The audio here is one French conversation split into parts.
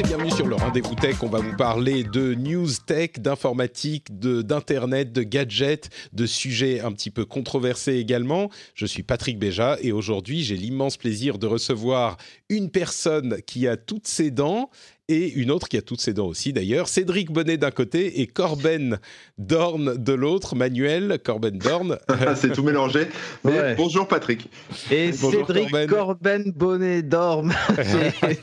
bienvenue sur le Rendez-vous Tech. On va vous parler de news tech, d'informatique, d'internet, de, gadgets, de sujets un petit peu controversés également. Je suis Patrick Béja et aujourd'hui j'ai l'immense plaisir de recevoir une personne qui a toutes ses dents et une autre qui a toutes ses dents aussi d'ailleurs. Cédric Bonnet d'un côté et Corben Dorn de l'autre. Manuel Corben Dorn. C'est tout mélangé. Mais bonjour Patrick. Et bonjour Cédric Corben, Bonnet Dorn.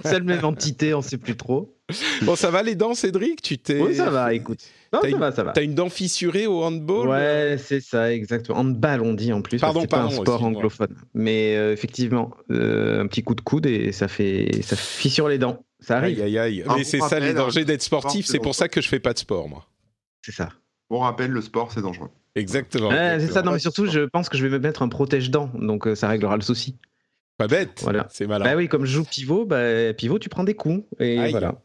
C'est la même entité, on ne sait plus trop. Bon, ça va les dents, Cédric? Tu t'es. Oui, ça va. Écoute. Non, ça une, va, ça va. T'as une dent fissurée au handball Ouais, c'est ça, exactement. Handball, on dit en plus. Pardon, pas un sport anglophone. Mais euh, effectivement, euh, un petit coup de coude et ça fait, ça fissure les dents. Ça arrive. Aïe, aïe, aïe. Mais c'est ça les dangers d'être sportif. C'est pour ça que je fais pas de sport, moi. C'est ça. On rappelle, le sport, c'est dangereux. Exactement. c'est ça. Non, mais surtout, je pense que je vais me mettre un protège-dents. Donc, euh, ça réglera le souci. Pas bête. Voilà. C'est malin. Bah oui, comme je joue pivot, bah, pivot, tu prends des coups. Et voilà.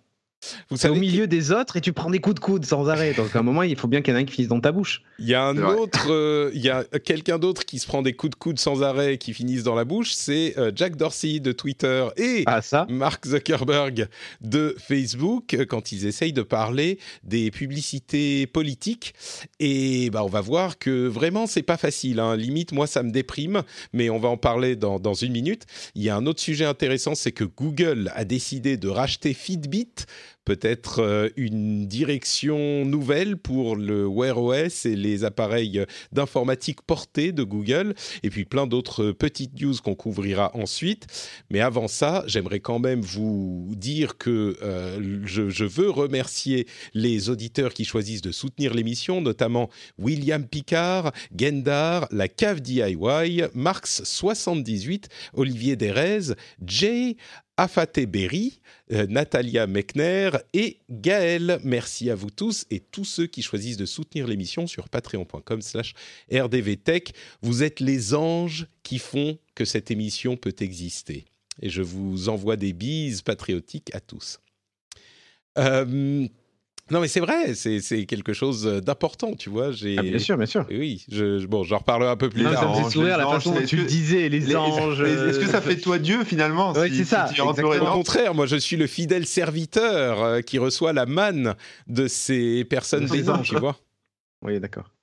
Vous savez au milieu des autres et tu prends des coups de coude sans arrêt. Donc à un moment, il faut bien qu'il y en ait un qui finisse dans ta bouche. Il y a un autre, euh, il y a quelqu'un d'autre qui se prend des coups de coude sans arrêt et qui finissent dans la bouche. C'est euh, Jack Dorsey de Twitter et ah, Mark Zuckerberg de Facebook euh, quand ils essayent de parler des publicités politiques. Et bah, on va voir que vraiment, c'est pas facile. Hein. Limite, moi, ça me déprime, mais on va en parler dans, dans une minute. Il y a un autre sujet intéressant, c'est que Google a décidé de racheter Fitbit peut-être euh, une direction nouvelle pour le Wear OS et les appareils d'informatique portés de Google, et puis plein d'autres petites news qu'on couvrira ensuite. Mais avant ça, j'aimerais quand même vous dire que euh, je, veux remercier les auditeurs qui choisissent de soutenir l'émission, notamment William Picard, Gendar, La Cave DIY, Marx78, Olivier Derez, Jay, Afate Berry, euh, Natalia Mechner et Gaël. Merci à vous tous et tous ceux qui choisissent de soutenir l'émission sur patreon.com slash rdvtech. Vous êtes les anges qui font que cette émission peut exister. Et je vous envoie des bises patriotiques à tous. Euh, non, mais c'est vrai, c'est quelque chose d'important, tu vois. Ah, bien sûr, bien sûr. Oui, je, bon, j'en reparlerai un peu plus tard. Ça me fait sourire la façon dont tu le disais, les, anges. Est-ce que ça fait toi Dieu finalement Oui, c'est ça. Au contraire, moi je suis le fidèle serviteur euh, qui reçoit la manne de ces personnes des anges, tu vois. Oui, d'accord.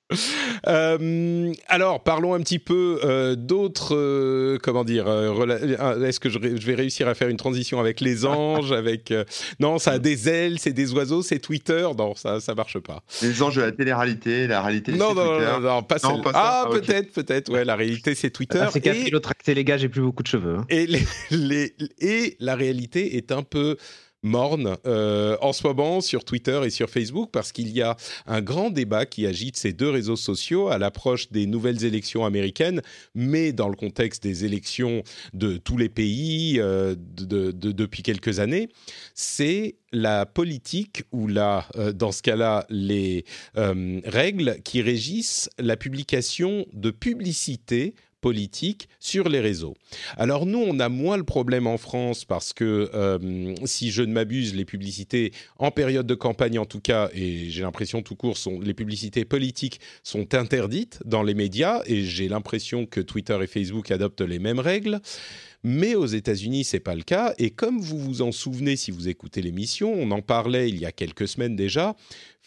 Euh, alors, parlons un petit peu euh, d'autres. Euh, comment dire Est-ce que je, vais réussir à faire une transition avec les anges Avec non, ça a des ailes, c'est des oiseaux, c'est Twitter? Non, ça, ça marche pas. Les anges de la télé-réalité, la réalité, non, non, non, non, pas, non, Ah, peut-être, peut-être. Ouais, la réalité, c'est Twitter. Ah, c'est qu'à l'autre les gars, j'ai plus beaucoup de cheveux. Hein. Et les, et la réalité est un peu morne euh, en ce moment sur Twitter et sur Facebook parce qu'il y a un grand débat qui agite ces deux réseaux sociaux à l'approche des nouvelles élections américaines, mais dans le contexte des élections de tous les pays euh, depuis quelques années. C'est la politique ou la, euh, dans ce cas-là, les règles qui régissent la publication de publicités politique sur les réseaux. Alors nous, on a moins le problème en France parce que, euh, si je ne m'abuse, les publicités en période de campagne en tout cas, et j'ai l'impression tout court, sont, les publicités politiques sont interdites dans les médias, et j'ai l'impression que Twitter et Facebook adoptent les mêmes règles. Mais aux États-Unis, c'est pas le cas. Et comme vous vous en souvenez si vous écoutez l'émission, on en parlait il y a quelques semaines déjà.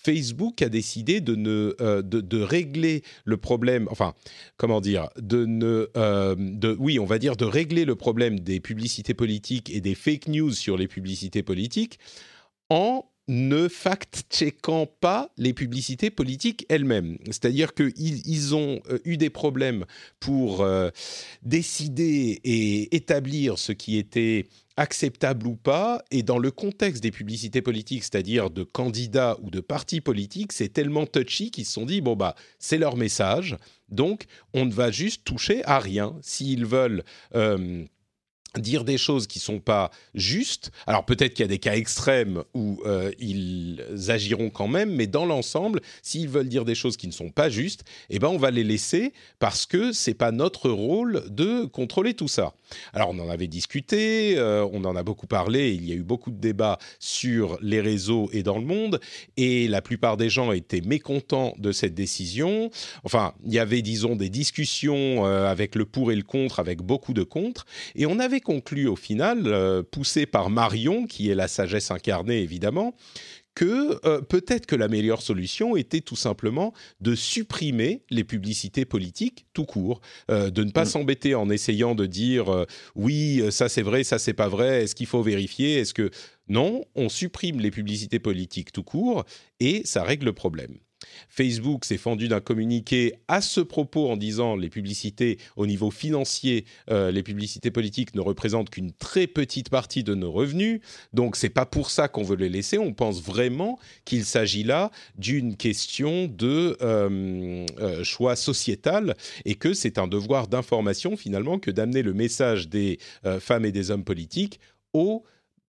Facebook a décidé de, ne, euh, de, régler le problème, enfin, comment dire, de ne, euh, de, oui, on va dire de régler le problème des publicités politiques et des fake news sur les publicités politiques en ne fact-checkant pas les publicités politiques elles-mêmes. C'est-à-dire qu'ils ils ont euh, eu des problèmes pour décider et établir ce qui était acceptable ou pas, et dans le contexte des publicités politiques, c'est-à-dire de candidats ou de partis politiques, c'est tellement touchy qu'ils se sont dit, bon, bah, c'est leur message, donc on ne va juste toucher à rien. S'ils veulent... Euh, dire des choses qui sont pas justes. Alors peut-être qu'il y a des cas extrêmes où euh, ils agiront quand même, mais dans l'ensemble, s'ils veulent dire des choses qui ne sont pas justes, eh ben on va les laisser parce que c'est pas notre rôle de contrôler tout ça. Alors on en avait discuté, euh, on en a beaucoup parlé, il y a eu beaucoup de débats sur les réseaux et dans le monde, et la plupart des gens étaient mécontents de cette décision. Enfin, il y avait disons des discussions euh, avec le pour et le contre, avec beaucoup de contre, et on avait conclu au final, poussé par Marion, qui est la sagesse incarnée évidemment, que euh, peut-être que la meilleure solution était tout simplement de supprimer les publicités politiques tout court, euh, de ne pas mm. s'embêter en essayant de dire euh, oui, ça c'est vrai, ça c'est pas vrai, est-ce qu'il faut vérifier, est-ce que non, on supprime les publicités politiques tout court et ça règle le problème. Facebook s'est fendu d'un communiqué à ce propos en disant les publicités au niveau financier, euh, les publicités politiques ne représentent qu'une très petite partie de nos revenus, donc c'est pas pour ça qu'on veut les laisser. On pense vraiment qu'il s'agit là d'une question de euh, euh, choix sociétal et que c'est un devoir d'information finalement que d'amener le message des femmes et des hommes politiques aux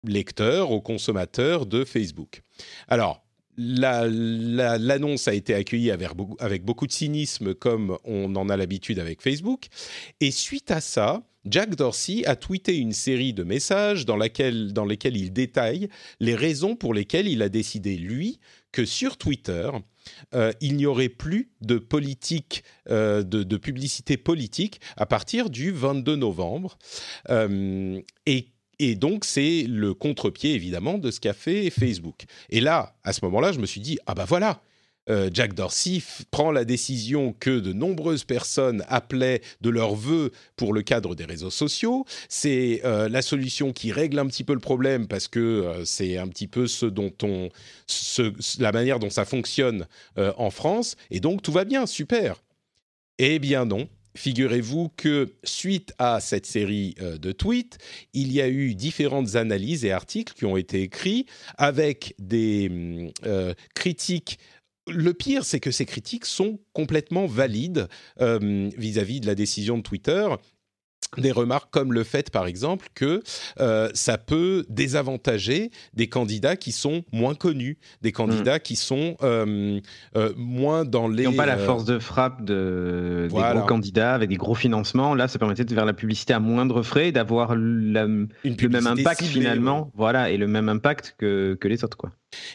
lecteurs, aux consommateurs de Facebook. Alors, l'annonce a été accueillie avec beaucoup, de cynisme comme on en a l'habitude avec Facebook. Et suite à ça, Jack Dorsey a tweeté une série de messages dans lesquels il détaille les raisons pour lesquelles il a décidé, lui, que sur Twitter, euh, il n'y aurait plus de politique, euh, de, publicité politique à partir du 22 novembre. Euh, et et donc, c'est le contre-pied, évidemment, de ce qu'a fait Facebook. Et là, à ce moment-là, je me suis dit, ah bah voilà, euh, Jack Dorsey prend la décision que de nombreuses personnes appelaient de leur vœu pour le cadre des réseaux sociaux. C'est euh, la solution qui règle un petit peu le problème parce que euh, c'est un petit peu ce dont on, la manière dont ça fonctionne en France. Et donc tout va bien, super. Eh bien non, Figurez-vous que suite à cette série euh, de tweets, il y a eu différentes analyses et articles qui ont été écrits avec des mm, euh, critiques. Le pire, c'est que ces critiques sont complètement valides euh, vis-à-vis -vis de la décision de Twitter des remarques comme le fait, par exemple, que euh, ça peut désavantager des candidats qui sont moins connus, des candidats hmm. qui sont euh, euh, moins dans les... Qui n'ont pas la force de frappe de, des gros candidats avec des gros financements. Là, ça permettait de faire la publicité à moindre frais, d'avoir le même impact finalement, voilà, et le même impact que, que les autres, quoi.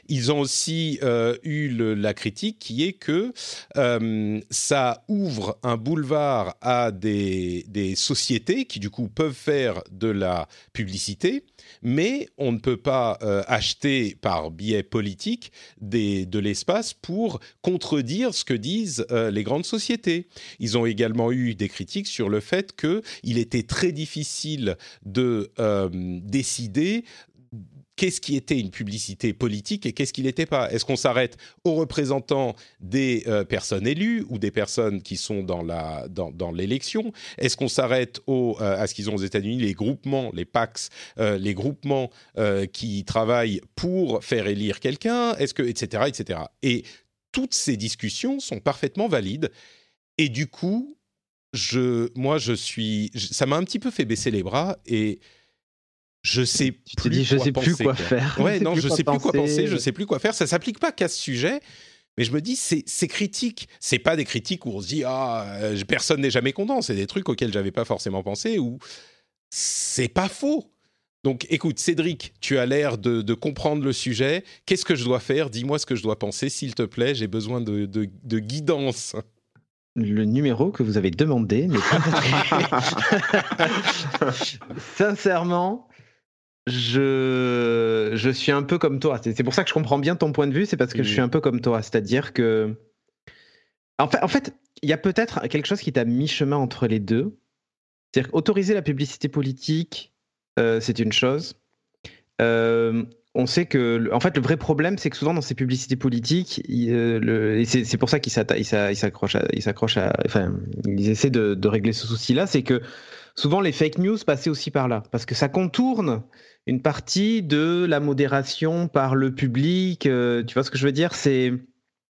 Ils ont aussi euh, eu la critique qui est que euh, ça ouvre un boulevard à des, sociétés qui du coup peuvent faire de la publicité, mais on ne peut pas euh, acheter par biais politique de l'espace pour contredire ce que disent les grandes sociétés. Ils ont également eu des critiques sur le fait qu'il était très difficile de décider qu'est-ce qui était une publicité politique et qu'est-ce qui n'était pas? Est-ce qu'on s'arrête aux représentants des euh, personnes élues ou des personnes qui sont dans la dans, l'élection? Est-ce qu'on s'arrête au euh, à ce qu'ils ont aux États-Unis les groupements, les PACs, euh, les groupements qui travaillent pour faire élire quelqu'un? Est-ce que etc etc Et toutes ces discussions sont parfaitement valides. Et du coup je moi je suis ça m'a un petit peu fait baisser les bras et je sais plus dis, je quoi sais plus quoi, faire. Ouais, non, je sais plus quoi penser, je sais plus quoi faire. Ça s'applique pas qu'à ce sujet. Mais je me dis, c'est critique. C'est pas des critiques où on se dit, ah, euh, personne n'est jamais content. C'est des trucs auxquels j'avais pas forcément pensé ou c'est pas faux. Donc, écoute, Cédric, tu as l'air de, comprendre le sujet. Qu'est-ce que je dois faire? Dis-moi ce que je dois penser, s'il te plaît. J'ai besoin de, de, guidance. Le numéro que vous avez demandé n'est pas Sincèrement, je, je suis un peu comme toi. C'est pour ça que je comprends bien ton point de vue, c'est parce que je suis un peu comme toi. C'est-à-dire que. En fait, en fait, il y a peut-être quelque chose qui t'a mi-chemin entre les deux. C'est-à-dire qu'autoriser la publicité politique, euh, c'est une chose. Euh, on sait que, en fait, le vrai problème, c'est que souvent dans ces publicités politiques, euh, et c'est pour ça qu'ils s'accrochent à, à, enfin, ils essaient de, de régler ce souci-là, c'est que souvent les fake news passaient aussi par là, parce que ça contourne une partie de la modération par le public. Euh, tu vois ce que je veux dire? C'est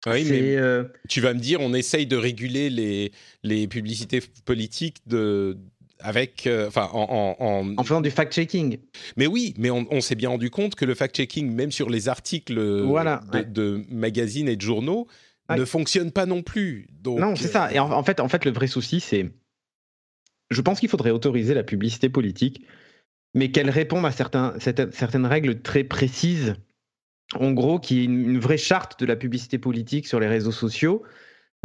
oui, mais euh, tu vas me dire, on essaye de réguler les, les publicités politiques de, avec, euh, enfin, en, en, faisant du fact-checking. Mais oui, mais on, s'est bien rendu compte que le fact-checking, même sur les articles de, magazines et de journaux, ne fonctionne pas non plus. Donc, non, c'est ça. Et en, fait, en fait, le vrai souci, c'est, je pense qu'il faudrait autoriser la publicité politique mais qu'elle réponde à certains, certaines règles très précises. En gros, qui est une, vraie charte de la publicité politique sur les réseaux sociaux.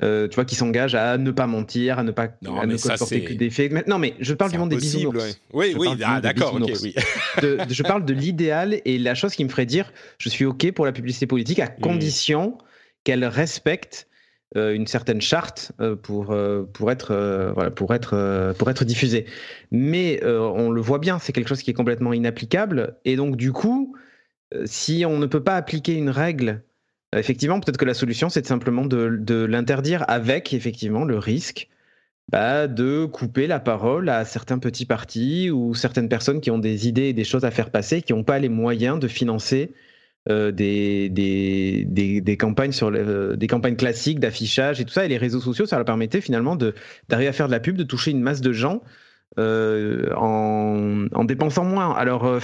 tu vois, qui s'engagent à ne pas mentir, à ne pas non, à ne colporter que des faits. non, mais je parle du monde des bisounours. Oui, oui, ah, d'accord, oui. je parle de l'idéal et la chose qui me ferait dire je suis OK pour la publicité politique à mmh. condition qu'elle respecte euh, une certaine charte euh, pour, euh, pour, être, voilà, pour, être, pour être diffusée. Mais on le voit bien, c'est quelque chose qui est complètement inapplicable. Et donc, du coup, si on ne peut pas appliquer une règle effectivement, peut-être que la solution, c'est simplement de, de l'interdire avec, effectivement, le risque bah, de couper la parole à certains petits partis ou certaines personnes qui ont des idées et des choses à faire passer, qui n'ont pas les moyens de financer euh, des, des, des, campagnes sur euh, des campagnes classiques d'affichage et tout ça. Et les réseaux sociaux, ça leur permettait finalement d'arriver à faire de la pub, de toucher une masse de gens euh, en, en, dépensant moins. Alors,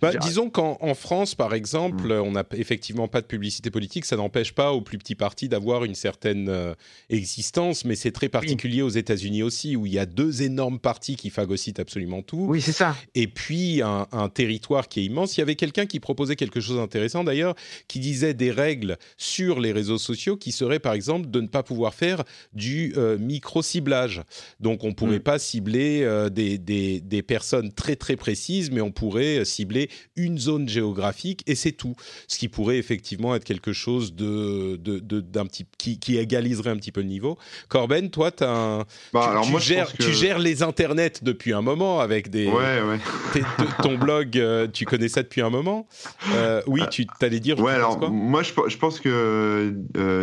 bah, disons qu'en France, par exemple, hmm. on n'a effectivement pas de publicité politique. Ça n'empêche pas aux plus petits partis d'avoir une certaine euh, existence, mais c'est très particulier aux États-Unis aussi, où il y a deux énormes partis qui phagocytent absolument tout. Oui, c'est ça. Et puis un, territoire qui est immense. Il y avait quelqu'un qui proposait quelque chose d'intéressant d'ailleurs, qui disait des règles sur les réseaux sociaux qui seraient par exemple de ne pas pouvoir faire du euh, micro-ciblage. Donc on ne pourrait hmm. pas cibler euh, des, des, des, personnes très très précises, mais on pourrait cibler une zone géographique et c'est tout. Ce qui pourrait effectivement être quelque chose de, d'un petit, qui, égaliserait un petit peu le niveau. Corben, toi, as un, bah, tu, gères, tu gères les internets depuis un moment avec des. Ouais, ouais. ton blog, euh, tu connais ça depuis un moment. Euh, oui, euh, tu t'allais dire. Ouais, alors moi, je, je, pense que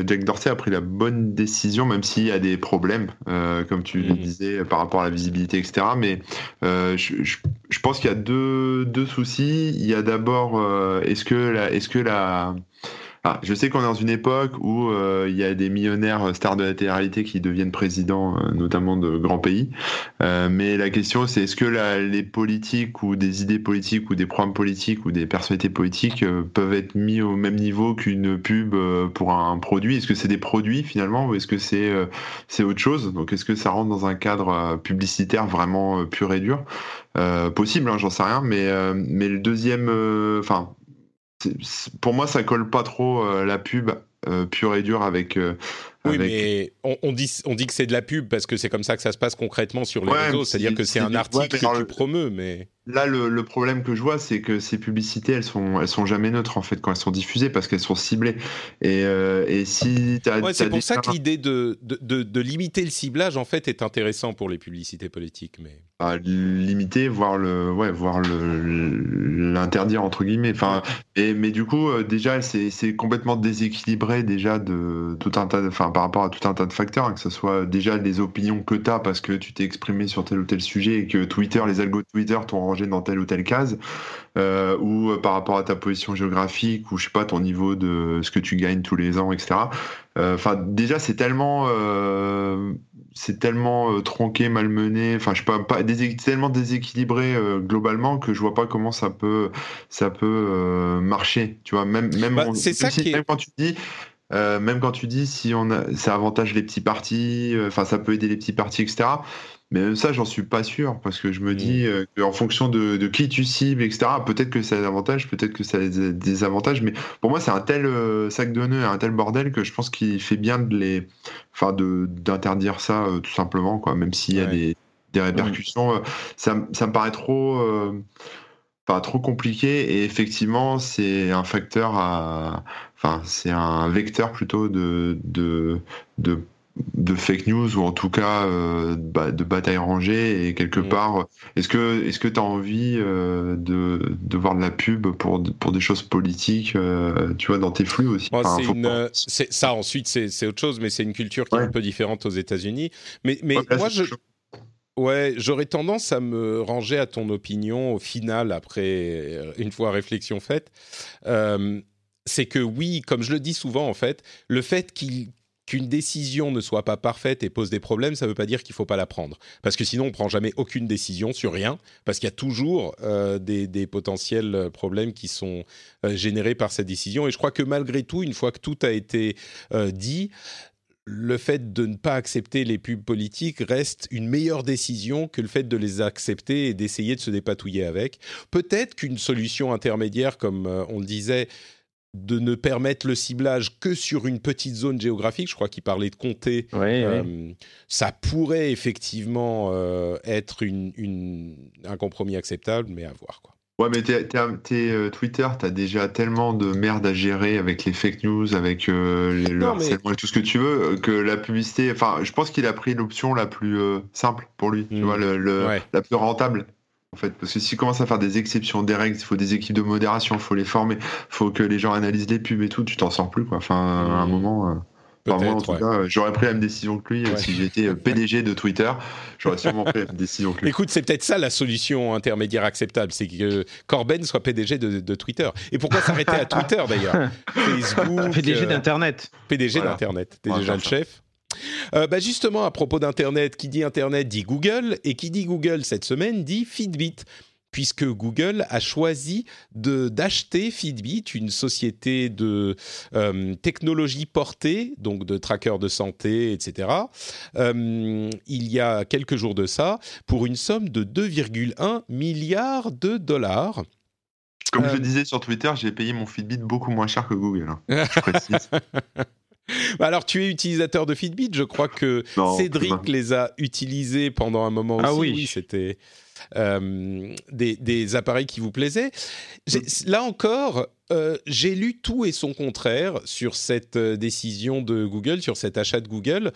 Jack Dorsey a pris la bonne décision, même s'il y a des problèmes, comme tu le mmh. disais, par rapport à la visibilité, etc. Mais je, je, pense qu'il y a deux, deux il y a d'abord, euh, est-ce que la, est-ce que la, ah, je sais qu'on est dans une époque où euh, il y a des millionnaires stars de la télé-réalité qui deviennent présidents, euh, notamment de grands pays. mais la question, c'est est-ce que les politiques ou des idées politiques ou des programmes politiques ou des personnalités politiques peuvent être mis au même niveau qu'une pub pour un produit? Est-ce que c'est des produits finalement ou est-ce que c'est autre chose? Donc, est-ce que ça rentre dans un cadre publicitaire vraiment pur et dur? Euh, possible, hein, j'en sais rien, mais, euh, mais le deuxième, euh, enfin, pour moi, ça colle pas trop la pub pure et dure avec oui, mais on, dit, on dit que c'est de la pub parce que c'est comme ça que ça se passe concrètement sur les réseaux. C'est-à-dire que c'est un article que tu promeus, mais... Là, le, problème que je vois, c'est que ces publicités, elles sont, elles sont jamais neutres, en fait, quand elles sont diffusées, parce qu'elles sont ciblées. Et, euh, et si ouais, c'est pour ça que l'idée de, de, de, limiter le ciblage, en fait, est intéressant pour les publicités politiques. Mais... Ah, limiter, voire le, ouais, voire le, l'interdire, entre guillemets. Enfin, et, mais du coup, euh, déjà, c'est, c'est complètement déséquilibré, déjà, de tout un tas de, enfin, par rapport à tout un tas de facteurs, hein, que ce soit déjà les opinions que tu as parce que tu t'es exprimé sur tel ou tel sujet et que Twitter, les algos de Twitter t'ont rangé dans telle ou telle case, euh, ou euh, par rapport à ta position géographique, ou je sais pas, ton niveau de ce que tu gagnes tous les ans, etc. Euh, enfin, déjà, c'est tellement c'est tellement tronqué, malmené, enfin je sais pas, pas tellement déséquilibré globalement que je vois pas comment ça peut ça peut marcher. Tu vois, même même, bah, c'est ça qui même quand tu dis euh, même quand tu dis si on a, ça avantage les petits partis, euh, enfin ça peut aider les petits partis, etc. Mais ça, j'en suis pas sûr parce que je me dis mm. euh, qu'en fonction de, qui tu cibles, etc. Peut-être que ça a des avantages, peut-être que ça a des avantages, mais pour moi, c'est un tel sac de nœuds, un tel bordel que je pense qu'il fait bien de les, enfin, de d'interdire ça tout simplement, quoi. Même s'il y a des, des, répercussions, ça, ça, me paraît trop pas trop compliqué et effectivement c'est un facteur à enfin c'est un vecteur plutôt de de, de de fake news ou en tout cas euh, de bataille rangée. Et quelque mm. part est-ce que est-ce que tu as envie euh, de, de voir de la pub pour pour des choses politiques euh, tu vois dans tes flux aussi? C'est ça ensuite c'est autre chose mais c'est une culture qui est un peu différente aux États-Unis. Mais mais moi je Ouais, j'aurais tendance à me ranger à ton opinion au final, après, une fois réflexion faite. Euh, c'est que oui, comme je le dis souvent en fait, le fait qu'une décision ne soit pas parfaite et pose des problèmes, ça ne veut pas dire qu'il ne faut pas la prendre. Parce que sinon, on ne prend jamais aucune décision sur rien, parce qu'il y a toujours euh, des, potentiels problèmes qui sont générés par cette décision. Et je crois que malgré tout, une fois que tout a été dit, le fait de ne pas accepter les pubs politiques reste une meilleure décision que le fait de les accepter et d'essayer de se dépatouiller avec. Peut-être qu'une solution intermédiaire, comme euh, on le disait, de ne permettre le ciblage que sur une petite zone géographique. Je crois qu'il parlait de compter. Ça pourrait effectivement être une, un compromis acceptable, mais à voir. Quoi. Ouais, mais t'es, t'es, Twitter, t'as déjà tellement de merde à gérer avec les fake news, avec le harcèlement et tout ce que tu veux, que la publicité. Enfin, je pense qu'il a pris l'option la plus simple pour lui, tu mmh. vois, le, la plus rentable en fait. Parce que s'il commence à faire des exceptions, des règles, il faut des équipes de modération, il faut les former, il faut que les gens analysent les pubs et tout, tu t'en sors plus, quoi. Enfin, à un mmh. moment. Euh, moi, en tout cas, j'aurais pris la même décision que lui. Euh, si j'étais euh, PDG de Twitter, j'aurais sûrement pris la même décision que lui. Écoute, c'est peut-être ça la solution intermédiaire acceptable, c'est que Corben soit PDG de, Twitter. Et pourquoi s'arrêter à Twitter d'ailleurs? Facebook. PDG d'Internet. PDG d'Internet. T'es déjà le chef? Euh, bah justement, à propos d'Internet, qui dit Internet dit Google, et qui dit Google cette semaine dit Fitbit puisque Google a choisi d'acheter Fitbit, une société de euh, technologie portée, donc de trackers de santé, etc., euh, il y a quelques jours de ça, pour une somme de 2,1 milliards de dollars. Comme je le disais sur Twitter, j'ai payé mon Fitbit beaucoup moins cher que Google. Hein, je précise. Bah alors, tu es utilisateur de Fitbit. Je crois que Cédric les a utilisés pendant un moment ah aussi. Ah oui, c'était euh, des, appareils qui vous plaisaient. Là encore, euh, j'ai lu tout et son contraire sur cette euh, décision de Google, sur cet achat de Google.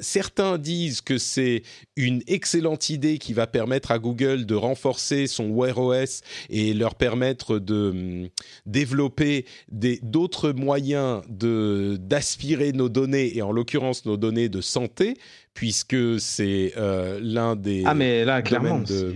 certains disent que c'est une excellente idée qui va permettre à Google de renforcer son Wear OS et leur permettre de hum, développer d'autres moyens d'aspirer nos données, et en l'occurrence nos données de santé, puisque c'est euh, l'un des. Ah, mais là, clairement. De...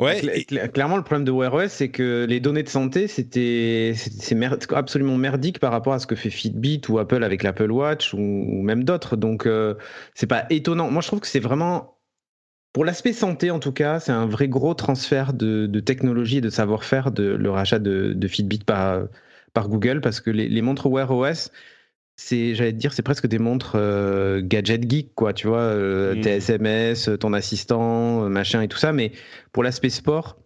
Ouais, clairement, le problème de Wear OS, c'est que les données de santé, c'était c'est absolument merdique par rapport à ce que fait Fitbit ou Apple avec l'Apple Watch ou, même d'autres. Donc, euh, c'est pas étonnant. Moi, je trouve que c'est vraiment, pour l'aspect santé en tout cas, c'est un vrai gros transfert de, technologie et de savoir-faire de le rachat de, Fitbit par, par Google parce que les, les montres Wear OS, c'est, j'allais te dire, c'est presque des montres euh, gadget geek, quoi, tu vois, euh, mmh. tes SMS, ton assistant, euh, machin et tout ça. Mais pour l'aspect sport,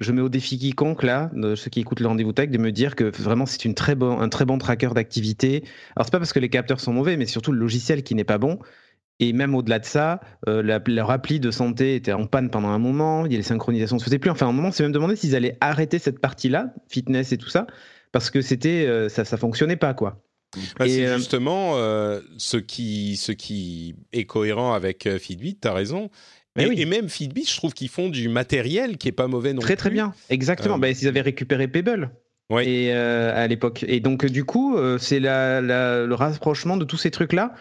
je mets au défi quiconque, là, de ceux qui écoutent le rendez-vous tech, de me dire que vraiment c'est une très bon, un très bon tracker d'activité. Alors, c'est pas parce que les capteurs sont mauvais, mais surtout le logiciel qui n'est pas bon. Et même au-delà de ça, leur appli de santé était en panne pendant un moment, il y a les synchronisations ne se faisaient plus. Enfin, à un moment, c'est même demandé s'ils allaient arrêter cette partie-là, fitness et tout ça, parce que c'était, ça, ça fonctionnait pas, quoi. Bah, c'est euh, justement euh, ce, qui, ce qui est cohérent avec euh, Fitbit, tu as raison. Et, même Fitbit, je trouve qu'ils font du matériel qui est pas mauvais non très, plus. Très très bien, exactement. Bah, ils avaient récupéré Pebble. Et à l'époque. Et donc du coup, c'est le rapprochement de tous ces trucs-là.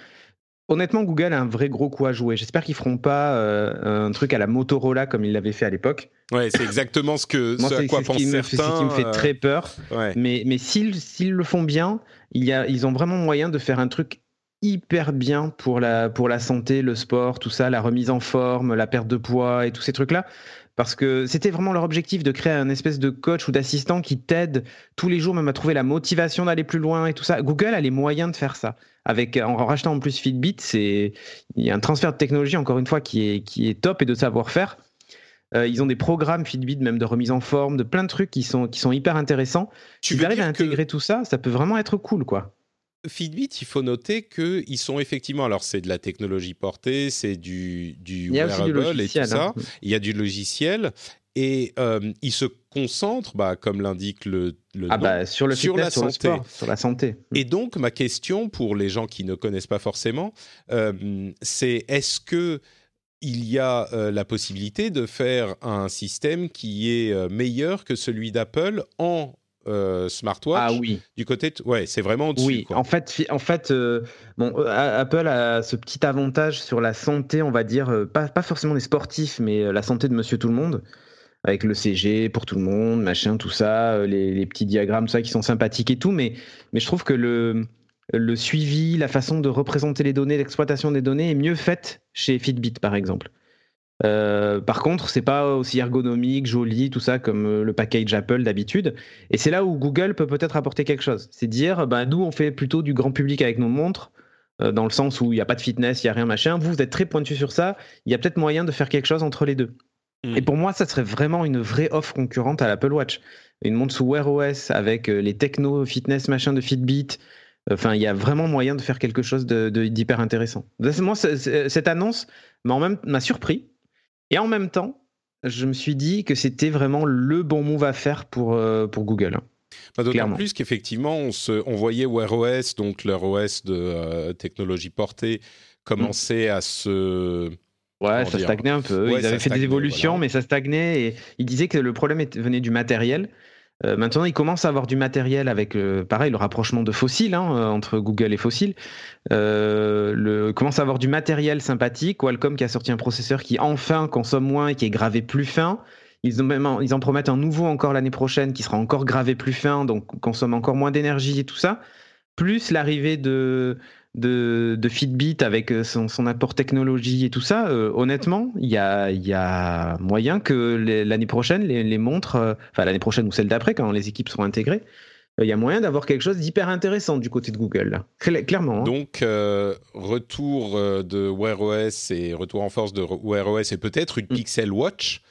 Honnêtement, Google a un vrai gros coup à jouer. J'espère qu'ils feront pas un truc à la Motorola comme ils l'avaient fait à l'époque. Ouais, c'est exactement ce que ce à quoi pensent certains. C'est ce qui me fait très peur. Mais, mais s'ils le font bien, ils ont vraiment moyen de faire un truc hyper bien pour la, santé, le sport, tout ça, la remise en forme, la perte de poids et tous ces trucs-là. Parce que c'était vraiment leur objectif de créer un espèce de coach ou d'assistant qui t'aide tous les jours même à trouver la motivation d'aller plus loin et tout ça. Google a les moyens de faire ça. Avec, en rachetant en plus Fitbit, il y a un transfert de technologie, encore une fois, qui est top et de savoir-faire. Euh, ils ont des programmes Fitbit, même de remise en forme, de plein de trucs qui sont, qui sont hyper intéressants. Tu S'ils arrivent à intégrer tout ça, ça peut vraiment être cool, quoi. Fitbit, il faut noter qu'ils sont effectivement, alors c'est de la technologie portée, c'est du, du wearable et tout ça. Hein. Il y a du logiciel et euh, ils se concentrent, bah, comme l'indique le, le ah bah, sur, le sur la santé. sur la santé. Et donc ma question pour les gens qui ne connaissent pas forcément, euh, c'est est-ce que il y a euh, la possibilité de faire un système qui est euh, meilleur que celui d'Apple en euh, smartwatch. Ah oui. Du côté, ouais, c'est vraiment au-dessus. Oui, en fait, en fait, bon, Apple a ce petit avantage sur la santé, on va dire, pas, pas forcément les sportifs, mais la santé de Monsieur Tout le Monde, avec le CG pour tout le monde, machin, tout ça, les, les petits diagrammes, tout ça qui sont sympathiques et tout, mais, mais je trouve que le le suivi, la façon de représenter les données, l'exploitation des données est mieux faite chez Fitbit, par exemple. Euh, par contre, c'est pas aussi ergonomique, joli, tout ça comme euh, le package Apple d'habitude. Et c'est là où Google peut peut-être apporter quelque chose. C'est dire, bah, nous, on fait plutôt du grand public avec nos montres, euh, dans le sens où il n'y a pas de fitness, il n'y a rien machin. Vous, vous êtes très pointu sur ça. Il y a peut-être moyen de faire quelque chose entre les deux. Et pour moi, ça serait vraiment une vraie offre concurrente à l'Apple Watch. Une montre sous Wear OS avec les techno, fitness, machin de Fitbit. Enfin, il y a vraiment moyen de faire quelque chose d'hyper de, intéressant. Moi, cette annonce m'a surpris. Et en même temps, je me suis dit que c'était vraiment le bon move à faire pour, euh, pour Google. Hein. Bah, d'autant plus qu'effectivement, on, on voyait Wear OS, donc leur OS de euh, technologie portée, commencer à se. Ouais, ça stagnait un peu. ils avaient fait des évolutions, mais ça stagnait. Et ils disaient que le problème venait du matériel. Euh, maintenant, ils commencent à avoir du matériel avec, euh, pareil, le rapprochement de fossiles hein, euh, entre Google et fossiles. Euh, commence à avoir du matériel sympathique. Qualcomm qui a sorti un processeur qui enfin consomme moins et qui est gravé plus fin. Ils en promettent un nouveau encore l'année prochaine qui sera encore gravé plus fin, donc consomme encore moins d'énergie et tout ça. Plus l'arrivée de, de, Fitbit avec euh, son, apport technologie et tout ça, euh, honnêtement, il y a, moyen que l'année prochaine, les, montres, euh, enfin l'année prochaine ou celle d'après, quand les équipes seront intégrées, il y a moyen d'avoir quelque chose d'hyper intéressant du côté de Google, clairement. Hein. Donc, retour de Wear OS et retour en force de Wear OS et peut-être une mm. Pixel Watch.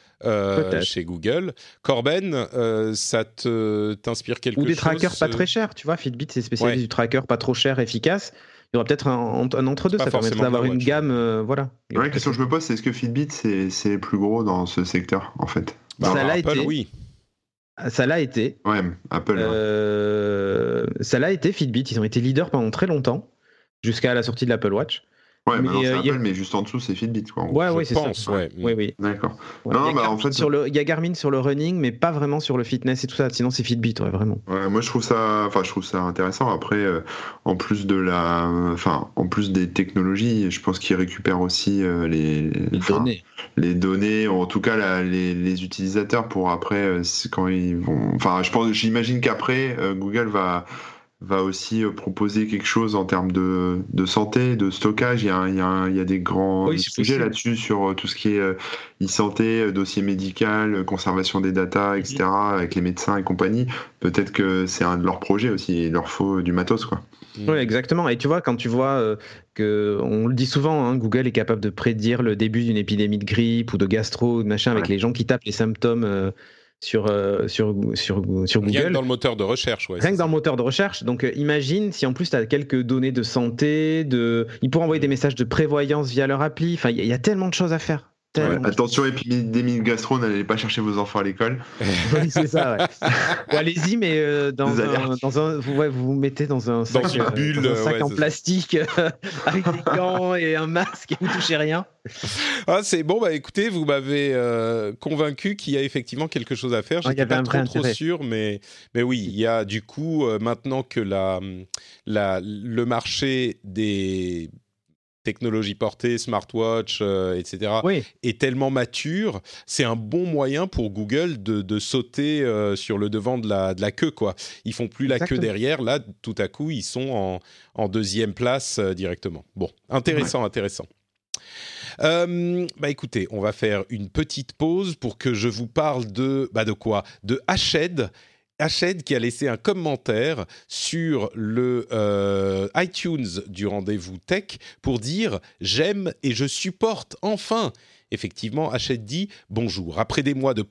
chez Google. Corben, ça t'inspire quelque chose Ou des trackers pas très chers, tu vois. Fitbit, c'est spécialisé du tracker pas trop cher, efficace il y aura peut-être un, entre-deux, ça permettrait d'avoir une gamme. Euh, voilà. La question que je me pose, c'est est-ce que Fitbit, c'est plus gros dans ce secteur, en fait? Ça bah, l'a été. oui. Ça l'a été. Ouais, Apple. Euh, ça l'a été, Fitbit. Ils ont été leaders pendant très longtemps, jusqu'à la sortie de l'Apple Watch. Ouais, mais c'est euh, Apple, mais juste en dessous, c'est Fitbit, quoi. Ouais, oui, c'est ça. Ouais. Oui, oui. D'accord. non, bah, en fait, sur le, il y a Garmin sur le running, mais pas vraiment sur le fitness et tout ça. Sinon, c'est Fitbit, ouais, vraiment. Ouais, moi, je trouve ça, enfin, je trouve ça intéressant. Après, euh, en plus de la, enfin, en plus des technologies, je pense qu'ils récupèrent aussi euh, les, les données, les données, en tout cas, les, les, utilisateurs pour après, quand ils vont, enfin, je pense, j'imagine qu'après, Google va va aussi euh, proposer quelque chose en termes de, de santé, de stockage. Il y a, il y a, il y a des grands sujets là-dessus sur euh, tout ce qui est euh, e-santé, dossier médical, conservation des datas, etc., avec les médecins et compagnie. Peut-être que c'est un de leurs projets aussi. Il leur faut du matos, quoi. Oui, exactement. Et tu vois, quand tu vois que, on le dit souvent, hein, Google est capable de prédire le début d'une épidémie de grippe ou de gastro, machin, avec les gens qui tapent les symptômes sur, euh, sur, sur, sur Google. Rien que dans le moteur de recherche, ouais. Rien que dans le moteur de recherche. Donc euh, imagine si en plus tu as quelques données de santé, de... ils pourront envoyer des messages de prévoyance via leur appli. Enfin, il y, a tellement de choses à faire. Attention, épidémie de gastro, n'allez pas chercher vos enfants à l'école. oui, c'est ça, ouais. Allez-y, mais euh, dans, un, dans un, vous, vous, vous mettez dans un sac, bulle, un sac en plastique avec des gants et un masque et vous touchez rien. Ah, c'est bon, bah écoutez, vous m'avez euh, convaincu qu'il y a effectivement quelque chose à faire. Je n'étais pas trop, trop sûr, mais, mais oui, il y a du coup, euh, maintenant que la, la, le marché des technologies portées, smartwatch, euh, etc., est tellement mature, c'est un bon moyen pour Google de, de sauter sur le devant de la, de la queue. Quoi. Ils font plus la queue derrière, là, tout à coup, ils sont en, en deuxième place directement. Bon, intéressant, intéressant. Euh, bah écoutez, on va faire une petite pause pour que je vous parle de bah de quoi? De Hached. Hached qui a laissé un commentaire sur le euh, iTunes du rendez-vous tech pour dire j'aime et je supporte enfin Effectivement, Hachette dit Bonjour. Après des mois de,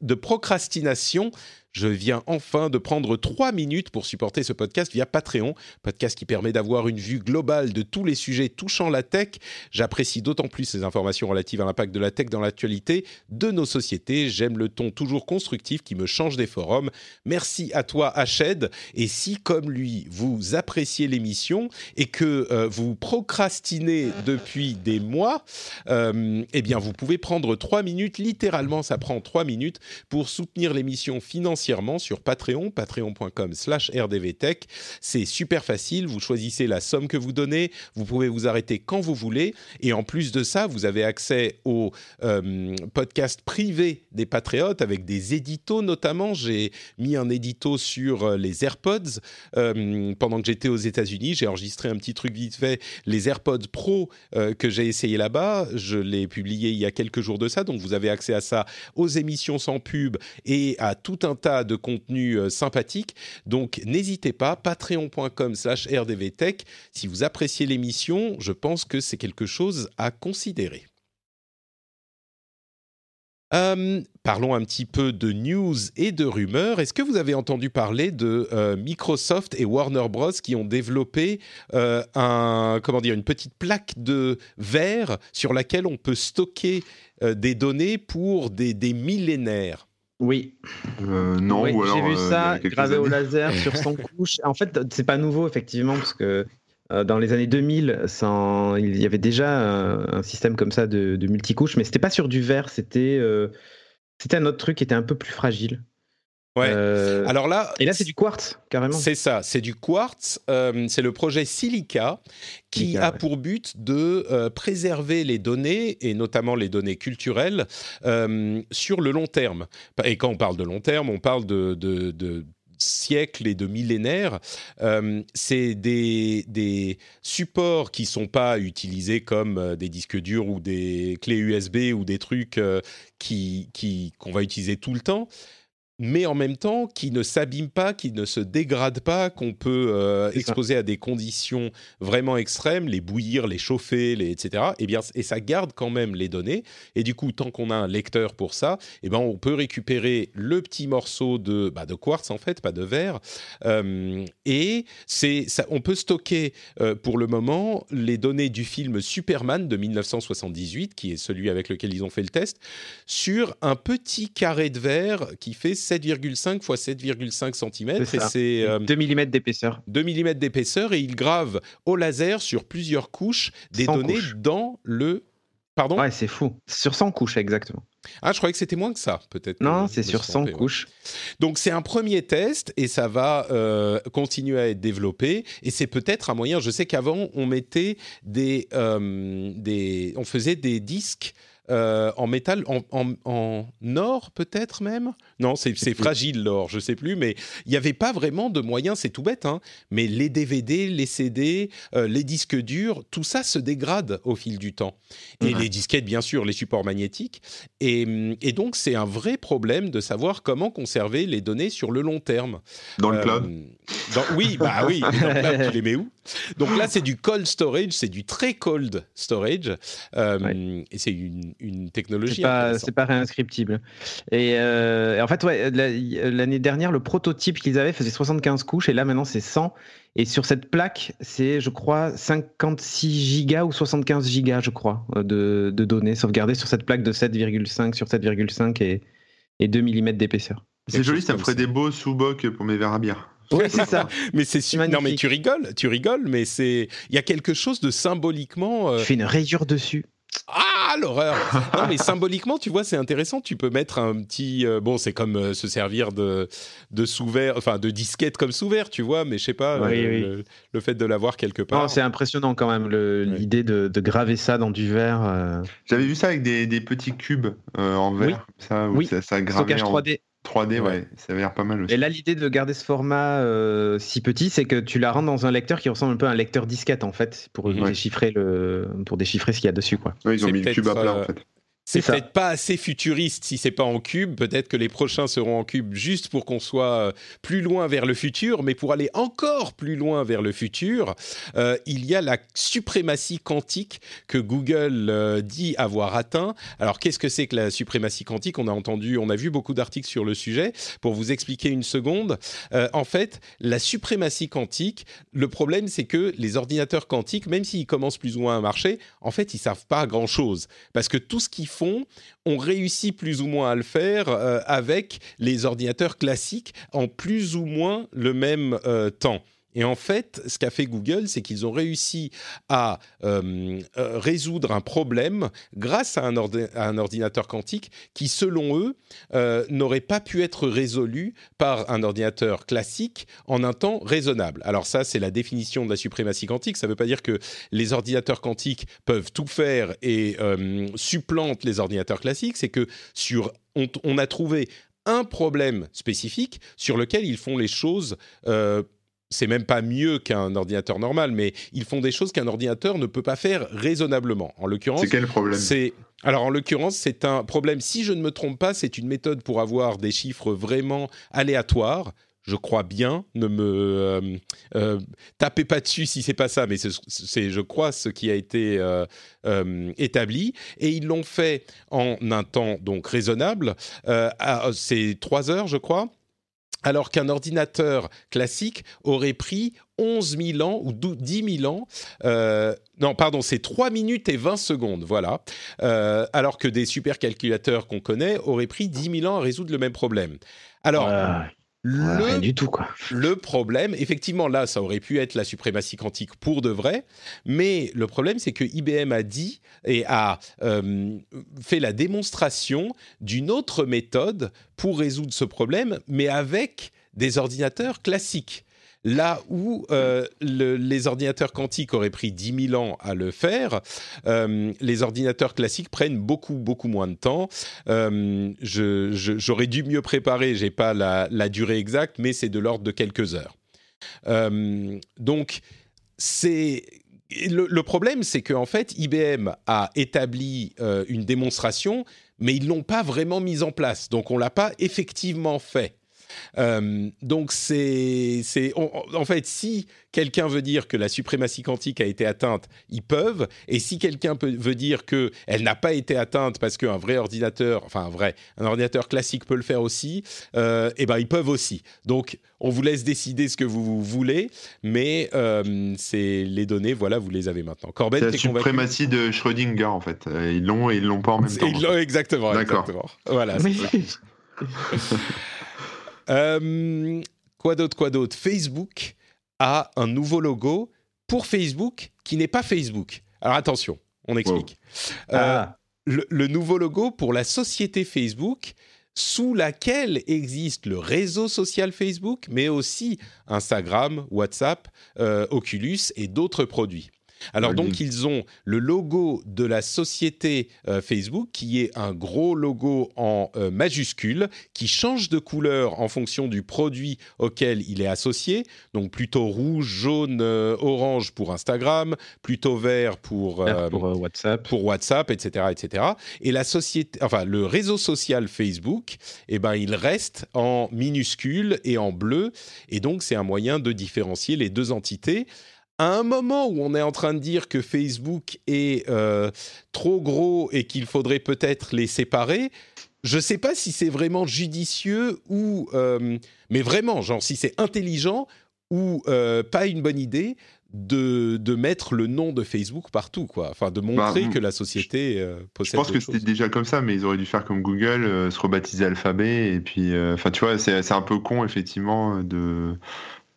de procrastination, je viens enfin de prendre trois minutes pour supporter ce podcast via Patreon, podcast qui permet d'avoir une vue globale de tous les sujets touchant la tech. J'apprécie d'autant plus ces informations relatives à l'impact de la tech dans l'actualité de nos sociétés. J'aime le ton toujours constructif qui me change des forums. Merci à toi, Hached. Et si, comme lui, vous appréciez l'émission et que euh, vous procrastinez depuis des mois, euh, eh bien, vous pouvez prendre trois minutes, littéralement, ça prend trois minutes, pour soutenir l'émission financièrement sur Patreon, patreon.com slash rdvtech. C'est super facile, vous choisissez la somme que vous donnez, vous pouvez vous arrêter quand vous voulez, et en plus de ça, vous avez accès au euh, podcast privé des patriotes avec des éditos notamment. J'ai mis un édito sur euh, les AirPods euh, pendant que j'étais aux États-Unis. J'ai enregistré un petit truc vite fait, les AirPods Pro que j'ai essayé là-bas. Je l'ai publié il y a quelques jours de ça, donc vous avez accès à ça, aux émissions sans pub et à tout un tas de contenu euh, sympathique. Donc n'hésitez pas, patreon.com slash rdvtech. Si vous appréciez l'émission, je pense que c'est quelque chose à considérer. Euh, parlons un petit peu de news et de rumeurs. Est-ce que vous avez entendu parler de euh, Microsoft et Warner Bros qui ont développé euh, un, comment dire, une petite plaque de verre sur laquelle on peut stocker des données pour des, des millénaires? Oui. non, oui, j'ai vu ça gravé au laser sur son couche. En fait, c'est pas nouveau effectivement parce que euh, dans les années 2000, il y avait déjà un, système comme ça de, de multicouches, mais c'était pas sur du verre, c'était euh, c'était un autre truc qui était un peu plus fragile. Ouais. Euh, Alors là, et là c'est du quartz carrément. C'est ça, c'est du quartz. c'est le projet Silica qui a pour but de préserver les données et notamment les données culturelles sur le long terme. Et quand on parle de long terme, on parle de, de siècles et de millénaires, euh, c'est des, des, supports qui sont pas utilisés comme euh, des disques durs ou des clés USB ou des trucs euh, qui qu'on va utiliser tout le temps mais en même temps qui ne s'abîme pas, qui ne se dégrade pas, qu'on peut euh, exposer à des conditions vraiment extrêmes, les bouillir, les chauffer, les, etc. Et, eh bien, et ça garde quand même les données. Et du coup, tant qu'on a un lecteur pour ça, et eh ben, on peut récupérer le petit morceau de, bah, de quartz, en fait, pas de verre. Euh, et c'est, ça, on peut stocker euh, pour le moment les données du film Superman de 1978, qui est celui avec lequel ils ont fait le test, sur un petit carré de verre qui fait 7,5 x 7,5 cm. Et c'est 2 mm d'épaisseur. 2 mm d'épaisseur et il grave au laser sur plusieurs couches des données dans le. Pardon? Ouais, c'est fou. Sur 100 couches, exactement. Ah, je croyais que c'était moins que ça, peut-être. Non, c'est sur 100 couches. Donc, c'est un premier test et ça va euh, continuer à être développé. Et c'est peut-être un moyen. Je sais qu'avant, on mettait des, euh, des. On faisait des disques euh, en métal, en, or peut-être même? Non, c'est fragile l'or, je sais plus, mais il n'y avait pas vraiment de moyens, c'est tout bête, hein, mais les DVD, les CD, euh, les disques durs, tout ça se dégrade au fil du temps. Et les disquettes, bien sûr, les supports magnétiques. Et, donc, c'est un vrai problème de savoir comment conserver les données sur le long terme. Dans le cloud. euh, Oui, bah oui, tu les mets où? Donc là, c'est du cold storage, c'est du très cold storage, et c'est une une, technologie. C'est pas, réinscriptible. Euh, et, en fait, ouais, l'année dernière, le prototype qu'ils avaient faisait 75 couches et là maintenant c'est 100. Et sur cette plaque, c'est, je crois, 56 gigas ou 75 gigas, je crois, de, données sauvegardées sur cette plaque de 7,5 sur 7,5 et, et 2 mm d'épaisseur. C'est joli, ça me ferait des beaux sous-bocs pour mes verres à bière. Oui, c'est ça. mais c'est Non, mais tu rigoles, tu rigoles, mais c'est. Il y a quelque chose de symboliquement. Euh... Tu fais une rayure dessus. Ah, l'horreur Non, mais symboliquement, tu vois, c'est intéressant. Tu peux mettre un petit... Euh, bon, c'est comme euh, se servir de, de sous-verre, enfin, de disquette comme sous-verre, tu vois, mais je sais pas, euh, Le, fait de l'avoir quelque part... c'est impressionnant quand même, l'idée de, de, graver ça dans du verre. J'avais vu ça avec des, des petits cubes en verre, ça, oui. ça, ça Stockage 3D. 3D, ouais. ça a l'air pas mal aussi. Et là, l'idée de garder ce format euh, si petit, c'est que tu la rends dans un lecteur qui ressemble un peu à un lecteur disquette, en fait, pour, déchiffrer, le, pour déchiffrer ce qu'il y a dessus. Quoi. ils ont mis le cube à plat, en fait. C'est peut-être pas assez futuriste si c'est pas en cube. Peut-être que les prochains seront en cube juste pour qu'on soit euh, plus loin vers le futur. Mais pour aller encore plus loin vers le futur, euh, il y a la suprématie quantique que Google euh, dit avoir atteint. Alors qu'est-ce que c'est que la suprématie quantique? On a entendu, on a vu beaucoup d'articles sur le sujet. Pour vous expliquer une seconde, en fait, la suprématie quantique, le problème c'est que les ordinateurs quantiques, même s'ils commencent plus ou moins à marcher, en fait, ils savent pas grand-chose parce que tout ce qui font, on réussit plus ou moins à le faire euh, avec les ordinateurs classiques en plus ou moins le même euh, temps. Et en fait, ce qu'a fait Google, c'est qu'ils ont réussi à euh, euh, résoudre un problème grâce à un, ordinateur quantique qui, selon eux, euh, n'aurait pas pu être résolu par un ordinateur classique en un temps raisonnable. Alors ça, c'est la définition de la suprématie quantique. Ça ne veut pas dire que les ordinateurs quantiques peuvent tout faire et supplantent les ordinateurs classiques. C'est que sur on, a trouvé un problème spécifique sur lequel ils font les choses c'est même pas mieux qu'un ordinateur normal, mais ils font des choses qu'un ordinateur ne peut pas faire raisonnablement. En l'occurrence, c'est quel problème? C'est alors en l'occurrence, c'est un problème. Si je ne me trompe pas, c'est une méthode pour avoir des chiffres vraiment aléatoires je crois bien. Ne me euh, euh, tapez pas dessus si c'est pas ça, mais c'est, je crois, ce qui a été euh, établi. Et ils l'ont fait en un temps donc raisonnable. c'est trois heures, je crois alors qu'un ordinateur classique aurait pris 11 000 ans ou 10 000 ans. non, pardon, c'est 3 minutes et 20 secondes, voilà. alors que des supercalculateurs qu'on connaît auraient pris 10 000 ans à résoudre le même problème. Alors, le, du tout, quoi. Le problème, effectivement, là, ça aurait pu être la suprématie quantique pour de vrai, mais le problème, c'est que IBM a dit et a euh, fait la démonstration d'une autre méthode pour résoudre ce problème, mais avec des ordinateurs classiques. Là où euh, les ordinateurs quantiques auraient pris 10 000 ans à le faire, euh, les ordinateurs classiques prennent beaucoup, beaucoup moins de temps. Euh, j'aurais dû mieux préparer, j'ai pas la, durée exacte, mais c'est de l'ordre de quelques heures. donc, c'est le, problème, c'est qu'en fait, IBM a établi une démonstration, mais ils l'ont pas vraiment mise en place. Donc, on l'a pas effectivement fait. Euh, donc c'est, c'est, en fait, si quelqu'un veut dire que la suprématie quantique a été atteinte, ils peuvent. Et si quelqu'un veut dire que elle n'a pas été atteinte parce qu'un vrai ordinateur, enfin un vrai, un ordinateur classique peut le faire aussi, euh, eh ben ils peuvent aussi. Donc on vous laisse décider ce que vous voulez, mais euh, c'est les données, voilà, vous les avez maintenant. Corben, c'est la suprématie de Schrödinger en fait. Ils l'ont et ils l'ont pas en même temps. Ils l'ont exactement. D'accord. Exactement. Voilà. Euh, quoi d'autre, quoi d'autre? Facebook a un nouveau logo pour Facebook qui n'est pas Facebook. Alors attention, on explique. Euh, ah. le, nouveau logo pour la société Facebook sous laquelle existe le réseau social Facebook, mais aussi Instagram, WhatsApp, euh, Oculus et d'autres produits. Alors donc ils ont le logo de la société euh, Facebook qui est un gros logo en euh, majuscule qui change de couleur en fonction du produit auquel il est associé. Donc plutôt rouge, jaune, euh, orange pour Instagram, plutôt vert pour, WhatsApp, pour WhatsApp, etc., etc. Et la société, enfin le réseau social Facebook, eh ben il reste en minuscule et en bleu. Et donc c'est un moyen de différencier les deux entités à un moment où on est en train de dire que Facebook est euh, trop gros et qu'il faudrait peut-être les séparer, je ne sais pas si c'est vraiment judicieux ou, euh, mais vraiment, genre si c'est intelligent ou euh, pas une bonne idée de, de, mettre le nom de Facebook partout, quoi. Enfin, de montrer bah, que la société euh, possède. Je pense que c'était déjà comme ça, mais ils auraient dû faire comme Google, se rebaptiser Alphabet, et puis, enfin, tu vois, c'est un peu con effectivement de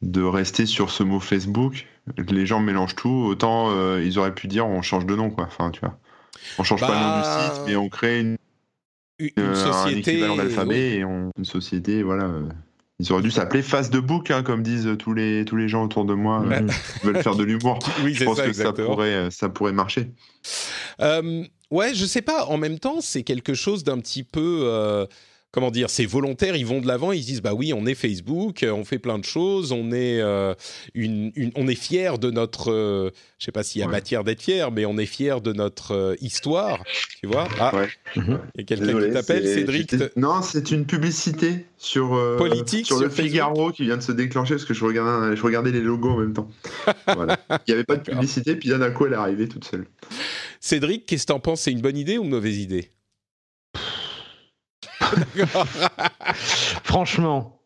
de rester sur ce mot Facebook. Les gens mélangent tout. Autant euh, ils auraient pu dire on change de nom, quoi. Enfin, tu vois. On change pas le nom du bah, site, mais on crée une, une, euh, société. Un équivalent d'alphabet et on, une société, voilà. Ils auraient dû s'appeler Face de Book, hein, comme disent tous les, tous les gens autour de moi euh, qui veulent faire de l'humour. oui, je pense que ça pourrait, ça pourrait marcher. ouais, je sais pas. En même temps, c'est quelque chose d'un petit peu comment dire, c'est volontaire, ils vont de l'avant, ils disent bah oui, on est Facebook, euh, on fait plein de choses, on est euh, une, on est fier de notre, euh, je sais pas s'il y a matière d'être fier, mais on est fier de notre histoire, tu vois. Ah, il y a quelqu'un qui t'appelle, Cédric. Non, c'est une publicité sur politique sur, le Figaro qui vient de se déclencher parce que je regardais, je regardais les logos en même temps. Il n'y avait pas de publicité, puis d'un coup elle est arrivée toute seule. Cédric, qu'est-ce que t'en penses? C'est une bonne idée ou une mauvaise idée? Franchement,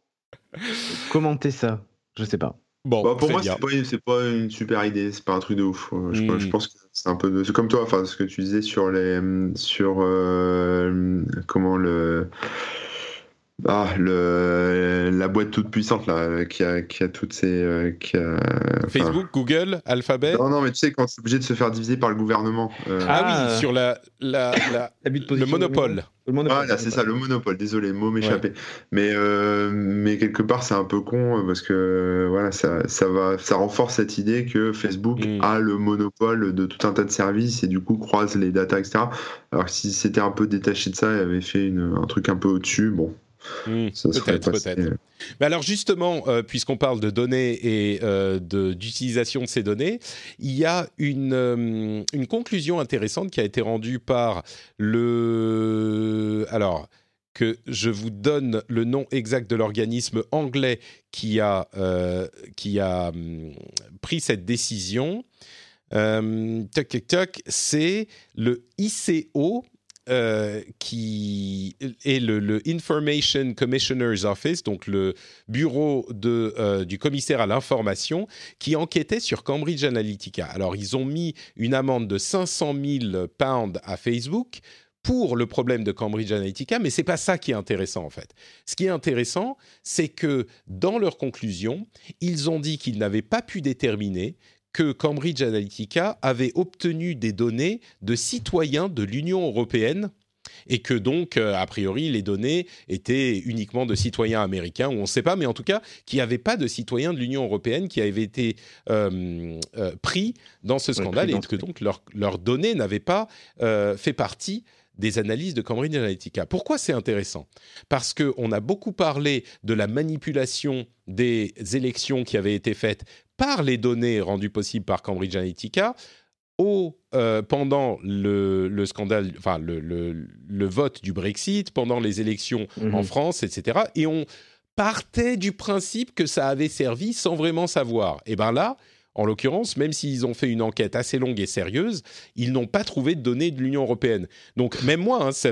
commenter ça, je sais pas. Bon, bah, pour moi, c'est pas, pas, une super idée, c'est pas un truc de ouf. Je, hmm. pense que c'est un peu de. C'est comme toi, enfin, ce que tu disais sur les. Sur. Euh, comment le. Ah, le, la boîte toute puissante là, qui a, qui a toutes ces. Euh, qui a, Facebook, Google, Alphabet Non, non, mais tu sais, quand c'est obligé de se faire diviser par le gouvernement. Euh, ah, oui, ah. sur la, la, la le monopole. Le monopole. Voilà, c'est ça, le monopole. Désolé, mot m'échappait. Mais, euh, mais quelque part, c'est un peu con parce que voilà, ça, ça, va, ça renforce cette idée que Facebook mm. a le monopole de tout un tas de services et du coup croise les datas, etc. Alors que si c'était un peu détaché de ça et avait fait une, un truc un peu au-dessus, bon, Hmm, peut-être, peut-être. Mais alors justement, euh, puisqu'on parle de données et euh, d'utilisation de, ces données, il y a une, euh, une conclusion intéressante qui a été rendue par le... Alors, que je vous donne le nom exact de l'organisme anglais qui a, qui a hum, pris cette décision. Euh, c'est le ICO, euh, qui est le, Information Commissioner's Office, donc le bureau de, euh, du commissaire à l'information, qui enquêtait sur Cambridge Analytica. Alors, ils ont mis une amende de 500 000 pounds à Facebook pour le problème de Cambridge Analytica, mais c'est pas ça qui est intéressant en fait. Ce qui est intéressant, c'est que dans leur conclusion, ils ont dit qu'ils n'avaient pas pu déterminer que Cambridge Analytica avait obtenu des données de citoyens de l'Union européenne et que donc, euh, a priori, les données étaient uniquement de citoyens américains, ou on ne sait pas, mais en tout cas, qu'il n'y avait pas de citoyens de l'Union européenne qui avaient été euh, euh, pris dans ce scandale, et que donc leurs données n'avaient pas fait partie des analyses de Cambridge Analytica. Pourquoi c'est intéressant? Parce qu'on a beaucoup parlé de la manipulation des élections qui avaient été faites par les données rendues possibles par Cambridge Analytica au, euh, pendant le, scandale, enfin le, vote du Brexit, pendant les élections mhm. en France, etc. Et on partait du principe que ça avait servi sans vraiment savoir. Et bien là, en l'occurrence, même s'ils ont fait une enquête assez longue et sérieuse, ils n'ont pas trouvé de données de l'Union européenne. Donc même moi, hein, ça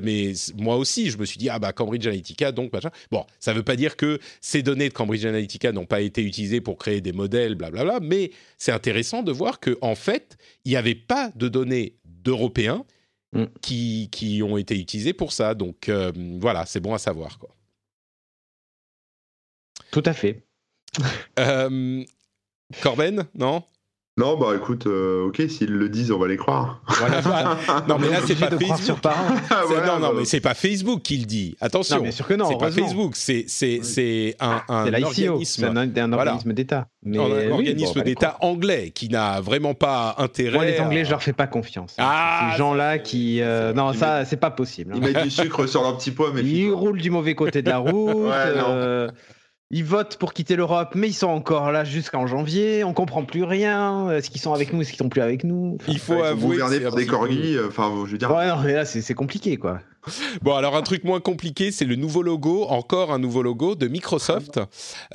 moi aussi, je me suis dit ah bah Cambridge Analytica, donc machin. Bon, ça ne veut pas dire que ces données de Cambridge Analytica n'ont pas été utilisées pour créer des modèles, blablabla. Mais c'est intéressant de voir que en fait, il n'y avait pas de données d'Européens mm. qui, qui ont été utilisées pour ça. Donc euh, voilà, c'est bon à savoir quoi. Tout à fait. Euh, Corben, non? Non, bah écoute, euh, ok, s'ils le disent, on va les croire. non, mais là, c'est pas Facebook. non, non, mais c'est pas Facebook qui le dit. Attention. Non, sûr que non. C'est pas Facebook, c'est un, un organisme. C'est un, organisme d'État. un organisme d'État anglais qui n'a vraiment pas intérêt. Moi, les Anglais, je leur fais pas confiance. Ah, Ces gens-là qui, euh, non, ça, c'est pas possible. Ils mettent du sucre sur leur petit pois, mais ils roulent du mauvais côté de la route. euh, ils votent pour quitter l'Europe, mais ils sont encore là jusqu'en janvier. On comprend plus rien. Est-ce qu'ils sont avec nous? Est-ce qu'ils sont plus avec nous? Il faut avouer. Vous des corgis. Euh, enfin, je veux dire. Ouais, non, mais là, c'est compliqué, quoi. Bon, alors un truc moins compliqué, c'est le nouveau logo, encore un nouveau logo de Microsoft,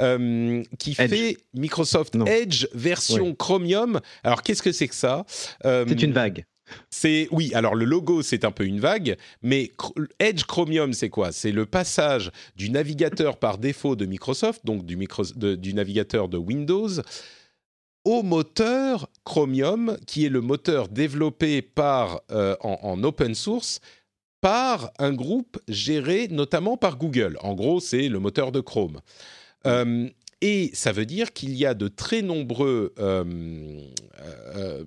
euh, qui fait Microsoft Edge version Chromium. Alors, qu'est-ce que c'est que ça? Euh, C'est une vague. C'est oui. Alors le logo c'est un peu une vague, mais Edge Chromium c'est quoi? C'est le passage du navigateur par défaut de Microsoft, donc du, navigateur de Windows, au moteur Chromium, qui est le moteur développé par euh, en, open source par un groupe géré notamment par Google. En gros, c'est le moteur de Chrome. Euh, et ça veut dire qu'il y a de très nombreux euh,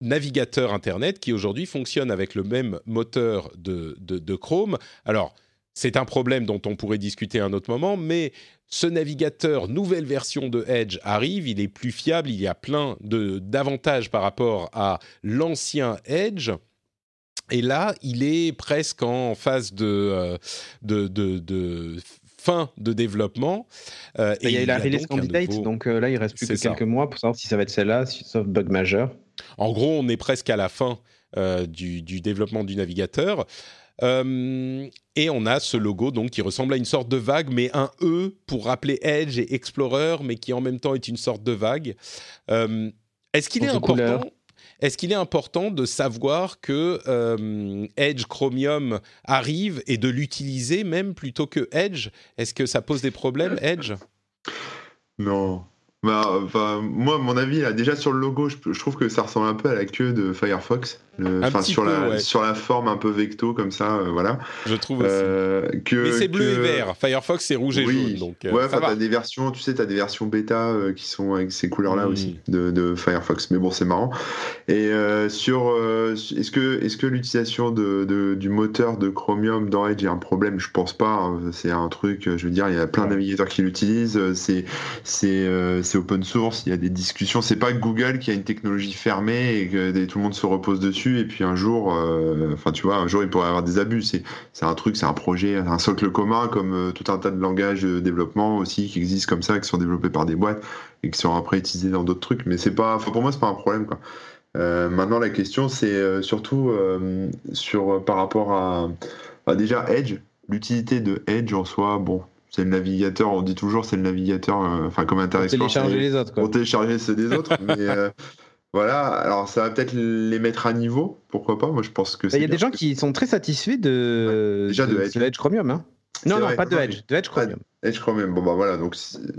navigateur Internet qui aujourd'hui fonctionne avec le même moteur de, de, Chrome. Alors, c'est un problème dont on pourrait discuter à un autre moment, mais ce navigateur, nouvelle version de Edge, arrive, il est plus fiable, il y a plein d'avantages par rapport à l'ancien Edge. Et là, il est presque en phase de, euh, de, de, fin de développement. Euh, il y a eu la release candidate, donc euh, là, il reste plus que quelques mois pour savoir si ça va être celle-là, sauf bug majeur. En gros, on est presque à la fin euh, du, développement du navigateur. Euh, et on a ce logo donc qui ressemble à une sorte de vague, mais un E pour rappeler Edge et Explorer, mais qui en même temps est une sorte de vague. Euh, est-ce qu'il est important Est-ce qu'il est important de savoir que Edge Chromium arrive et de l'utiliser même plutôt que Edge? Est-ce que ça pose des problèmes Edge? Non, bah, enfin, moi, mon avis, là, déjà sur le logo, je, trouve que ça ressemble un peu à la queue de Firefox. Enfin, sur, la, sur la forme un peu vecto, comme ça, euh, voilà. Je trouve aussi. Euh, que, Mais c'est bleu et vert. Firefox, c'est rouge et jaune. Donc, euh, ouais, t'as des versions, tu sais, t'as des versions bêta qui sont avec ces couleurs-là aussi de, de, Firefox. Mais bon, c'est marrant. Et sur. est-ce que, est -ce que l'utilisation de, du moteur de Chromium dans Edge est un problème? Je pense pas. Hein. C'est un truc, je veux dire, il y a plein de navigateurs qui l'utilisent. C'est c'est open source, il y a des discussions. C'est pas Google qui a une technologie fermée et que tout le monde se repose dessus. Et puis un jour, euh, enfin tu vois, un jour il pourrait y avoir des abus. C'est un truc, c'est un projet, un socle commun comme euh, tout un tas de langages de développement aussi qui existent comme ça, qui sont développés par des boîtes et qui sont après utilisés dans d'autres trucs. Mais c'est pas, pour moi c'est pas un problème quoi. Euh, maintenant la question c'est surtout sur par rapport à, déjà Edge l'utilité de Edge en soi, bon, c'est le navigateur, on dit toujours c'est le navigateur, euh, enfin comme Internet Pour télécharger les autres. Quoi. Pour télécharger ceux des autres, mais euh, voilà, alors ça va peut-être les mettre à niveau, pourquoi pas Moi je pense que bah, Il y a des gens qui sont très satisfaits de, ouais, déjà de, de Edge. Edge Chromium. Hein. Non, non, pas de Edge, de Edge Chromium. Edge Chromium, bon bah voilà, donc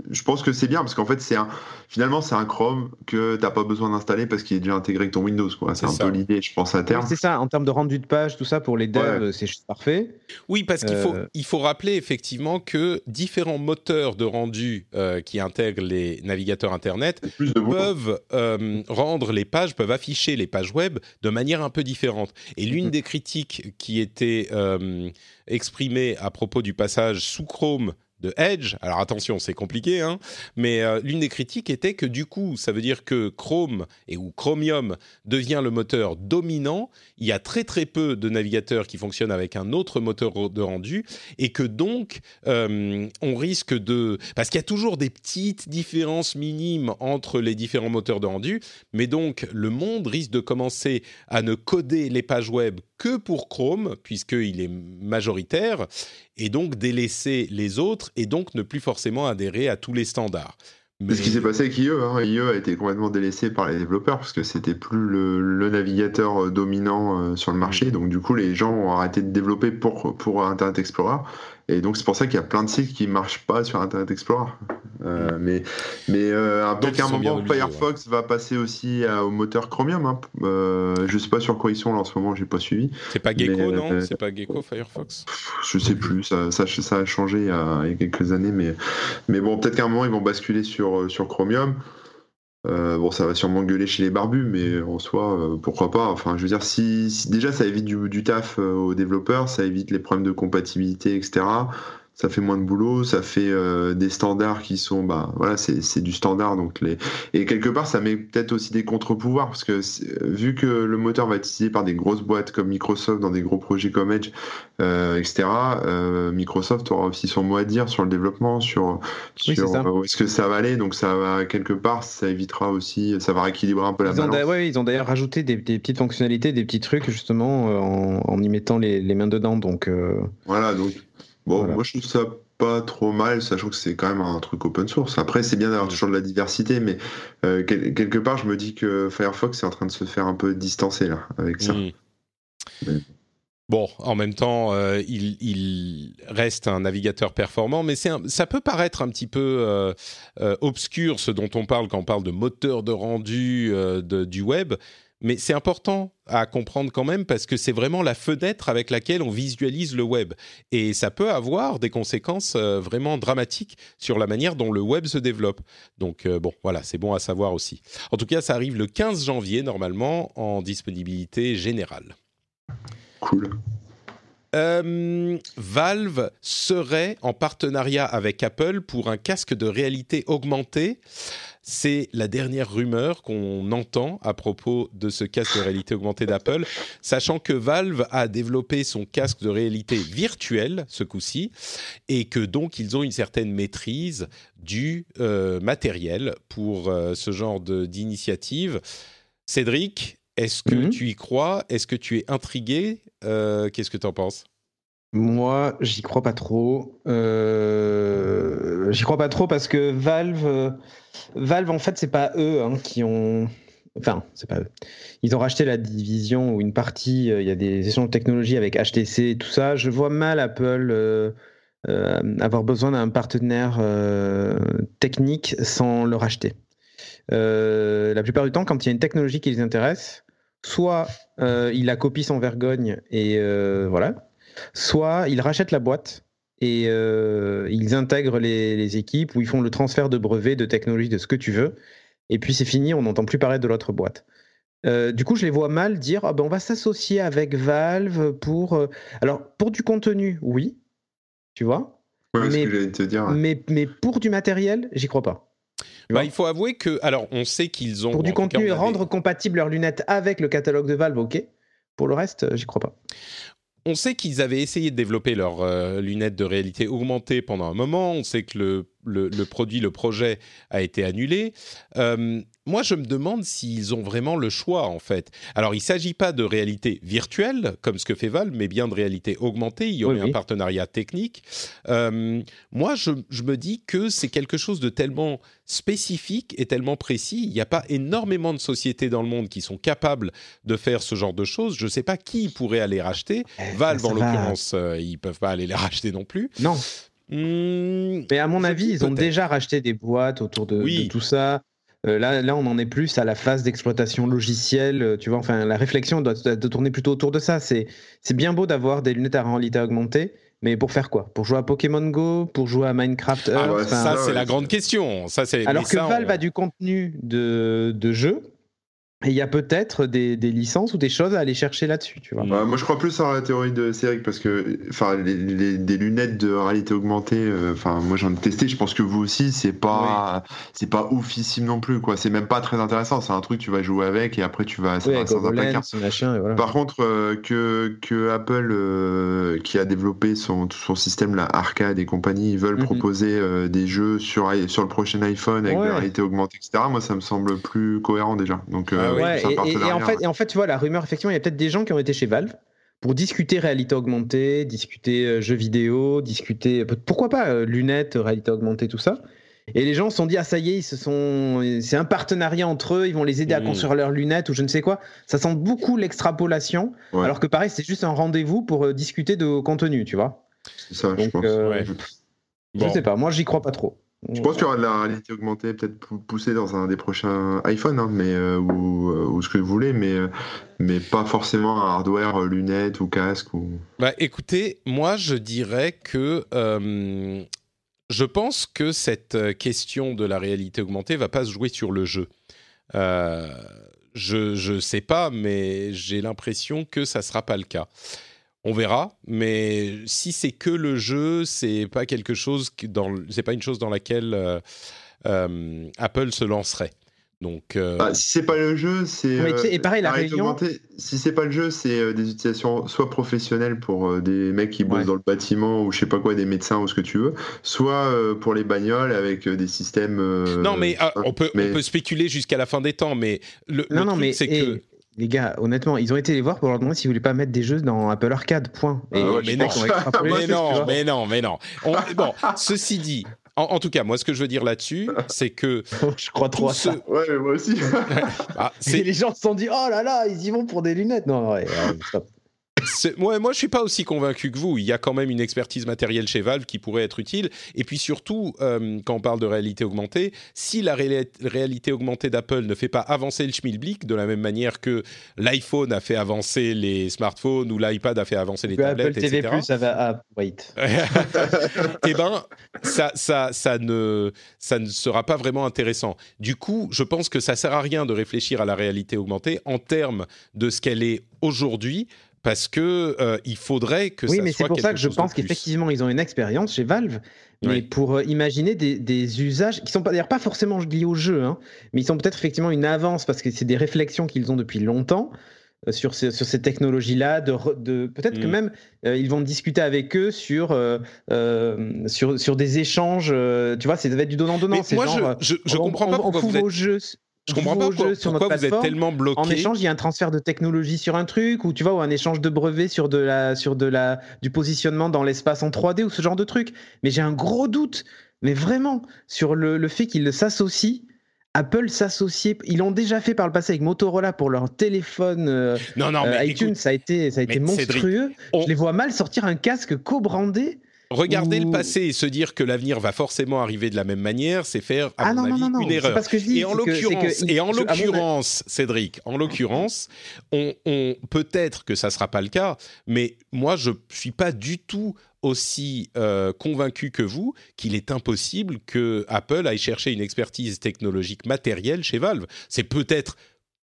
je pense que c'est bien parce qu'en fait c'est un, finalement c'est un Chrome que t'as pas besoin d'installer parce qu'il est déjà intégré avec ton Windows quoi. C'est un ça. peu l'idée, je pense à terme. Oui, c'est ça, en termes de rendu de page, tout ça pour les devs, ouais. c'est juste parfait. Oui, parce qu'il faut, euh... il faut rappeler effectivement que différents moteurs de rendu euh, qui intègrent les navigateurs internet peuvent euh, rendre les pages, peuvent afficher les pages web de manière un peu différente. Et l'une mmh. des critiques qui était euh, exprimée à propos du passage sous Chrome de Edge. Alors attention, c'est compliqué, hein, mais euh, l'une des critiques était que du coup, ça veut dire que Chrome et ou Chromium devient le moteur dominant. Il y a très très peu de navigateurs qui fonctionnent avec un autre moteur de rendu et que donc euh, on risque de parce qu'il y a toujours des petites différences minimes entre les différents moteurs de rendu, mais donc le monde risque de commencer à ne coder les pages web que pour Chrome puisqu'il est majoritaire et donc délaisser les autres et donc ne plus forcément adhérer à tous les standards. Mais... Ce qui s'est passé avec IE. Hein. IE a été complètement délaissé par les développeurs parce que c'était plus le, le, navigateur dominant euh, sur le marché. Donc du coup, les gens ont arrêté de développer pour, pour Internet Explorer. Et donc c'est pour ça qu'il y a plein de sites qui marchent pas sur Internet Explorer. Euh, mais mais euh, peut-être qu'à un moment Firefox ouais. va passer aussi à, au moteur Chromium. Hein. Euh, je sais pas sur quoi ils sont là en ce moment, j'ai pas suivi. C'est pas Gecko mais, non? C'est pas Gecko Firefox? Je sais plus, ça, ça, ça a changé il y a, il y a, quelques années, mais mais bon peut-être qu'à un moment ils vont basculer sur sur Chromium. Euh, bon, ça va sûrement gueuler chez les barbus, mais en soi, euh, pourquoi pas Enfin, je veux dire, si, déjà ça évite du, du taf euh, aux développeurs, ça évite les problèmes de compatibilité, etc. Ça fait moins de boulot, ça fait euh, des standards qui sont, bah voilà, c'est du standard. Donc les et quelque part, ça met peut-être aussi des contre-pouvoirs parce que vu que le moteur va être utilisé par des grosses boîtes comme Microsoft dans des gros projets comme Edge, euh, etc. Euh, Microsoft aura aussi son mot à dire sur le développement, sur oui, sur où est-ce que ça va aller. Donc ça va quelque part, ça évitera aussi, ça va rééquilibrer un peu la ils balance. Ont ouais, ils ont d'ailleurs rajouté des, des, petites fonctionnalités, des petits trucs justement en, en y mettant les, les mains dedans. Donc voilà, donc Bon, voilà. moi je trouve ça pas trop mal, sachant que c'est quand même un truc open source. Après, c'est bien d'avoir toujours de la diversité, mais euh, quel, quelque part, je me dis que Firefox est en train de se faire un peu distancer là avec ça. Mmh. Mais... Bon, en même temps, euh, il, il, reste un navigateur performant, mais un, ça peut paraître un petit peu euh, obscur ce dont on parle quand on parle de moteur de rendu de, du web mais c'est important à comprendre quand même parce que c'est vraiment la fenêtre avec laquelle on visualise le web. Et ça peut avoir des conséquences euh, vraiment dramatiques sur la manière dont le web se développe. Donc euh, bon, voilà, c'est bon à savoir aussi. En tout cas, ça arrive le 15 janvier normalement en disponibilité générale. Cool. Euh, Valve serait en partenariat avec Apple pour un casque de réalité augmentée. C'est la dernière rumeur qu'on entend à propos de ce casque de réalité augmentée d'Apple, sachant que Valve a développé son casque de réalité virtuelle ce coup-ci, et que donc ils ont une certaine maîtrise du euh, matériel pour euh, ce genre d'initiative. Cédric, est-ce que mmh. tu y crois? Est-ce que tu es intrigué? Euh, Qu'est-ce que tu en penses? Moi, j'y crois pas trop. Euh, j'y crois pas trop parce que Valve, Valve en fait, c'est pas eux hein, qui ont. Enfin, c'est pas eux. Ils ont racheté la division ou une partie. Euh, il y a des échanges de technologie avec HTC et tout ça. Je vois mal Apple euh, euh, avoir besoin d'un partenaire euh, technique sans le racheter. Euh, la plupart du temps, quand il y a une technologie qui les intéresse, soit ils la copient sans vergogne et voilà soit ils rachètent la boîte et euh, ils intègrent les, les, équipes où ils font le transfert de brevets, de technologie, de ce que tu veux. Et puis c'est fini, on n'entend plus parler de l'autre boîte. Euh, du coup, je les vois mal dire ah ben on va s'associer avec Valve pour. Euh... Alors, pour du contenu, oui, tu vois. Ouais, mais, que te dire, ouais. mais, mais pour du matériel, j'y crois pas. Bah, il faut avouer que. Alors, on sait qu'ils ont. Pour du contenu et rendre avait... compatible leurs lunettes avec le catalogue de Valve, ok. Pour le reste, j'y crois pas on sait qu'ils avaient essayé de développer leurs euh, lunettes de réalité augmentée pendant un moment. On sait que le, produit, le projet a été annulé. Euh, moi, je me demande s'ils ont vraiment le choix, en fait. Alors, il ne s'agit pas de réalité virtuelle, comme ce que fait Valve, mais bien de réalité augmentée. Il y aurait un partenariat technique. Euh, moi, je, me dis que c'est quelque chose de tellement spécifique et tellement précis. Il n'y a pas énormément de sociétés dans le monde qui sont capables de faire ce genre de choses. Je ne sais pas qui pourrait aller racheter. Eh, Valve, en l'occurrence, euh, ils ne peuvent pas aller les racheter non plus. Non. Hmm, mais à mon avis, ils ont déjà racheté des boîtes autour de, de tout ça. Euh, là, là, on en est plus à la phase d'exploitation logicielle. Euh, tu vois, enfin, la réflexion doit, tourner plutôt autour de ça. C'est, bien beau d'avoir des lunettes à réalité augmentée, mais pour faire quoi? Pour jouer à Pokémon Go Pour jouer à Minecraft ah Ça, c'est la grande question. Ça, c'est, Alors que Valve a du contenu de, de jeu et il y a peut-être des, licences ou des choses à aller chercher là-dessus, tu vois. Bah, moi, je crois plus à la théorie de Cédric parce que, enfin, les, des lunettes de réalité augmentée, euh, enfin, moi j'en ai testé. Je pense que vous aussi, c'est pas, c'est pas oufissime non plus, quoi. C'est même pas très intéressant. C'est un truc tu vas jouer avec et après tu vas. Oui, sans un machin, voilà. Par contre, euh, que que Apple, euh, qui a développé son son système là, arcade et compagnie, ils veulent mhm. proposer des jeux sur sur le prochain iPhone avec la réalité augmentée, etc. Moi, ça me semble plus cohérent déjà. Donc ah et, en fait, et en fait, tu vois, la rumeur, effectivement, il y a peut-être des gens qui ont été chez Valve pour discuter réalité augmentée, discuter euh, jeux vidéo, discuter, pourquoi pas, euh, lunettes, réalité augmentée, tout ça. Et les gens se sont dit, ah ça y est, se sont... c'est un partenariat entre eux, ils vont les aider à mmh. construire leurs lunettes ou je ne sais quoi. Ça sent beaucoup l'extrapolation, alors que pareil, c'est juste un rendez-vous pour euh, discuter de contenu, tu vois. C'est ça, je pense. Je sais pas, moi j'y crois pas trop. Je pense qu'il y aura de la réalité augmentée peut-être poussée dans un des prochains iPhones, hein, mais, euh, euh, ou, ce que vous voulez, mais, euh, mais pas forcément un hardware lunettes ou casque. Ou... Bah, écoutez, moi je dirais que je pense que cette question de la réalité augmentée va pas se jouer sur le jeu. je ne sais pas, mais j'ai l'impression que ça sera pas le cas. On verra, mais si c'est que le jeu, c'est pas quelque chose dans, c'est pas une chose dans laquelle euh, euh, Apple se lancerait. Donc, euh, bah, si c'est pas le jeu, c'est. et pareil, la réunion. Si c'est pas le jeu, c'est des utilisations soit professionnelles pour des mecs qui bossent dans le bâtiment ou je sais pas quoi, des médecins ou ce que tu veux, soit pour les bagnoles avec des systèmes. non, mais, ah, on, peut, on peut spéculer jusqu'à la fin des temps, mais le, non, non, mais c'est que les gars, honnêtement, ils ont été les voir pour leur demander s'ils voulaient pas mettre des jeux dans Apple Arcade, point. Et ah mais, non. mais, non mais non, mais non, bon, ceci dit, en, tout cas, moi, ce que je veux dire là-dessus, c'est que. je crois trop à ça. Ouais, moi aussi. et les gens se sont dit, oh là là, ils y vont pour des lunettes. Non, ouais, stop moi, moi, je suis pas aussi convaincu que vous. Il y a quand même une expertise matérielle chez Valve qui pourrait être utile. Et puis surtout, euh, quand on parle de réalité augmentée, si la réalité augmentée d'Apple ne fait pas avancer le schmilblick de la même manière que l'iPhone a fait avancer les smartphones ou l'iPad a fait avancer les tablettes, Apple TV Plus, ça va. Ah, wait. eh ben, ça, ça, ça ne, ça ne sera pas vraiment intéressant. Du coup, je pense que ça sert à rien de réfléchir à la réalité augmentée en termes de ce qu'elle est aujourd'hui parce que euh, il faudrait que oui, ça mais c'est pour ça que je pense qu'effectivement ils ont une expérience chez Valve, mais pour euh, imaginer des, usages qui sont d'ailleurs pas forcément liés au jeu, hein, mais ils sont peut-être effectivement une avance parce que c'est des réflexions qu'ils ont depuis longtemps. Euh, sur, sur ces technologies-là, de, de peut-être que mm. même ils vont discuter avec eux sur, sur, sur des échanges. tu vois, ça va être du donnant-donnant. Moi, genre, je, je, comprends pas pourquoi vous êtes... jeux je comprends pas pourquoi, sur pourquoi vous êtes tellement bloqué. En échange, il y a un transfert de technologie sur un truc, ou tu vois, ou un échange de brevets sur de la, sur de la, du positionnement dans l'espace en 3D ou ce genre de truc. Mais j'ai un gros doute, mais vraiment, sur le, le fait qu'ils s'associent. Apple s'associer, ils l'ont déjà fait par le passé avec Motorola pour leur téléphone euh, non, non, mais iTunes, ça a été, ça a été monstrueux. Je les vois mal sortir un casque co-brandé Regarder le passé et se dire que l'avenir va forcément arriver de la même manière, c'est faire, à ah mon avis, une erreur. et en l'occurrence, et en l'occurrence, Cédric, en l'occurrence, on, peut-être que ça sera pas le cas, mais moi, je suis pas du tout aussi euh, convaincu que vous qu'il est impossible que Apple aille chercher une expertise technologique matérielle chez Valve. C'est peut-être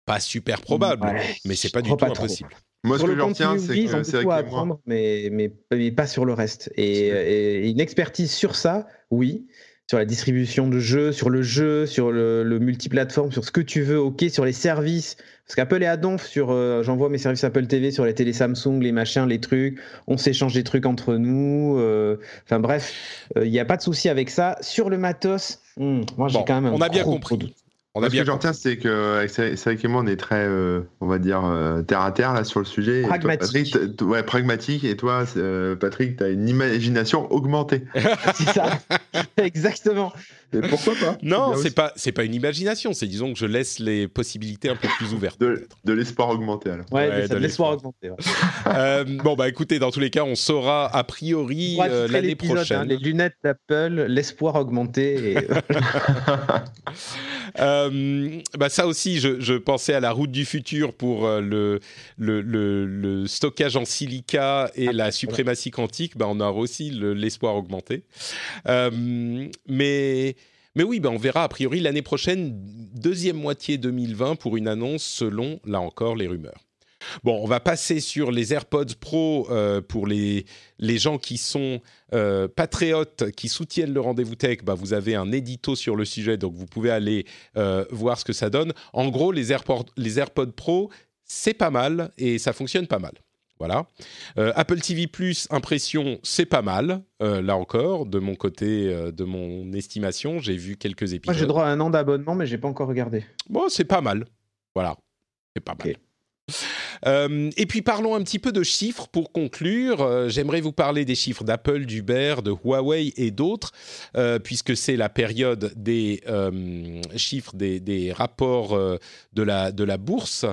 pas super probable, mais c'est pas du tout impossible. Moi, ce que je retiens, c'est que c'est à apprendre, mais, mais, pas sur le reste. Et, une expertise sur ça, oui. Sur la distribution de jeux, sur le jeu, sur le, multiplateforme, sur ce que tu veux, ok, sur les services. Parce qu'Apple est à donf sur. Euh, j'envoie mes services Apple TV sur les télé Samsung, les machins, les trucs. On s'échange des trucs entre nous. Euh, enfin bref, il euh, n'y a pas de souci avec ça. Sur le matos, hmm, moi j'ai quand même un On a bien compris. On a ce que j'en retiens, c'est que c'est vrai que moi, on est très, euh, on va dire, euh, terre à terre là sur le sujet. Pragmatique. Patrick, ouais, pragmatique. Et toi, euh, Patrick, tu as une imagination augmentée. c'est ça. Exactement. Et pourquoi pas? Non, c'est pas, c'est pas une imagination. C'est disons que je laisse les possibilités un peu plus ouvertes. De, de l'espoir augmenté alors. Ouais, de l'espoir augmenté. bon bah écoutez, dans tous les cas, on saura a priori l'année hein, prochaine. les lunettes d'Apple, l'espoir augmenté. Et... Euh, bah ça aussi, je, pensais à la route du futur pour euh, le, le, stockage en silica et la suprématie quantique. Bah, on a aussi l'espoir augmenté. Euh, mais, mais oui, bah, on verra a priori l'année prochaine, deuxième moitié 2020 pour une annonce selon, là encore, les rumeurs. Bon, on va passer sur les AirPods Pro euh, pour les, les gens qui sont euh, patriotes, qui soutiennent le rendez-vous tech. Bah, vous avez un édito sur le sujet, donc vous pouvez aller euh, voir ce que ça donne. En gros, les AirPods, les AirPods Pro, c'est pas mal et ça fonctionne pas mal. Voilà. Apple TV Plus, impression, c'est pas mal. là encore, de mon côté, de mon estimation, j'ai vu quelques épisodes. Moi, j'ai droit à un an d'abonnement, mais j'ai pas encore regardé. Bon, c'est pas mal. Voilà. C'est pas mal. Et puis parlons un petit peu de chiffres pour conclure. Euh, j'aimerais vous parler des chiffres d'Apple, d'Uber, de Huawei et d'autres, euh, puisque c'est la période des chiffres, des, rapports de, la, de la bourse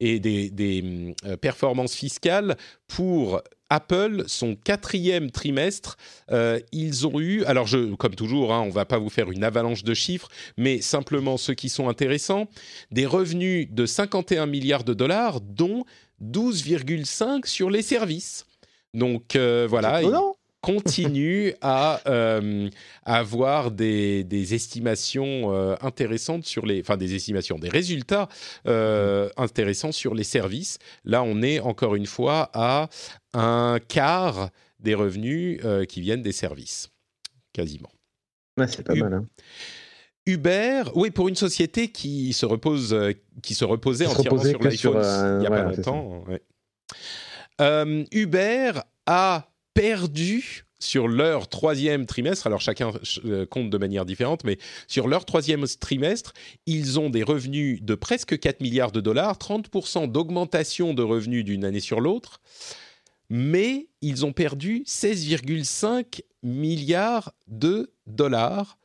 et des performances fiscales pour Apple, son quatrième trimestre, euh, ils ont eu, alors je, comme toujours, hein, on va pas vous faire une avalanche de chiffres, mais simplement ceux qui sont intéressants, des revenus de 51 milliards de dollars, dont 12,5 sur les services. Donc euh, voilà continue à, euh, avoir des, estimations euh, intéressantes sur les, enfin des estimations, des résultats euh, intéressants sur les services. Là, on est encore une fois à un quart des revenus qui viennent des services, quasiment. c'est pas mal. Hein. Uber, oui, pour une société qui se repose, qui se reposait entièrement sur l'iPhone il n'y a pas longtemps. Uber a perdu sur leur troisième trimestre, alors chacun euh, compte de manière différente, mais sur leur troisième trimestre, ils ont des revenus de presque 4 milliards de dollars, 30% d'augmentation de revenus d'une année sur l'autre, mais ils ont perdu 16,5 milliards de dollars.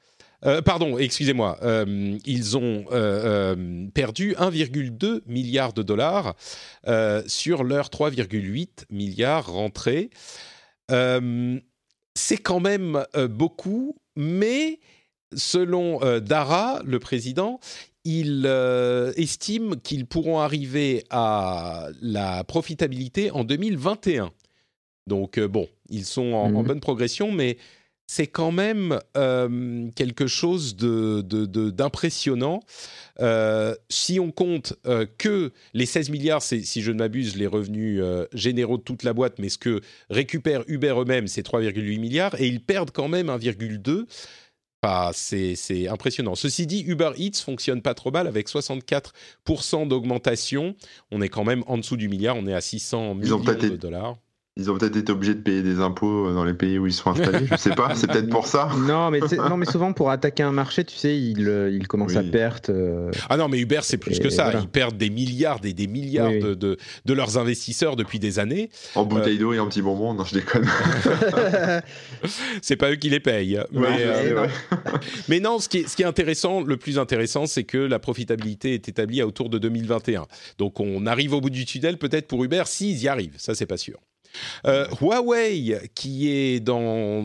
Euh, pardon, excusez-moi, euh, ils ont perdu 1,2 milliard de dollars sur leurs 3,8 milliards rentrés. Euh, c'est quand même euh, beaucoup, mais selon euh, Dara, le président, il estime qu'ils pourront arriver à la profitabilité en 2021. Donc bon, ils sont en, en mmh bonne progression, mais c'est quand même euh, quelque chose d'impressionnant. De, euh, si on compte euh, que les 16 milliards, c'est, si je ne m'abuse, les revenus généraux de toute la boîte, mais ce que récupère Uber eux-mêmes, c'est 3,8 milliards, et ils perdent quand même 1,2. Bah, c'est, c'est impressionnant. Ceci dit, Uber Eats fonctionne pas trop mal avec 64% d'augmentation. On est quand même en dessous du milliard, on est à 600 millions de dollars. Ils ont peut-être été obligés de payer des impôts dans les pays où ils sont installés, je sais pas, c'est peut-être pour ça. Non mais, non, mais souvent pour attaquer un marché, tu sais, ils, euh, ils commencent à perdre. Euh, ah non, mais Uber, c'est plus que ça. Ils perdent des milliards et des milliards de, de, leurs investisseurs depuis des années. En bouteille d'eau et en petit bonbon, non, je déconne. c'est pas eux qui les payent. Mais, euh, mais, non, ce qui, est, ce qui est intéressant, le plus intéressant, c'est que la profitabilité est établie à autour de 2021. Donc on arrive au bout du tunnel peut-être pour Uber, s'ils y arrivent. Ça, c'est pas sûr. Euh, Huawei, qui est dans,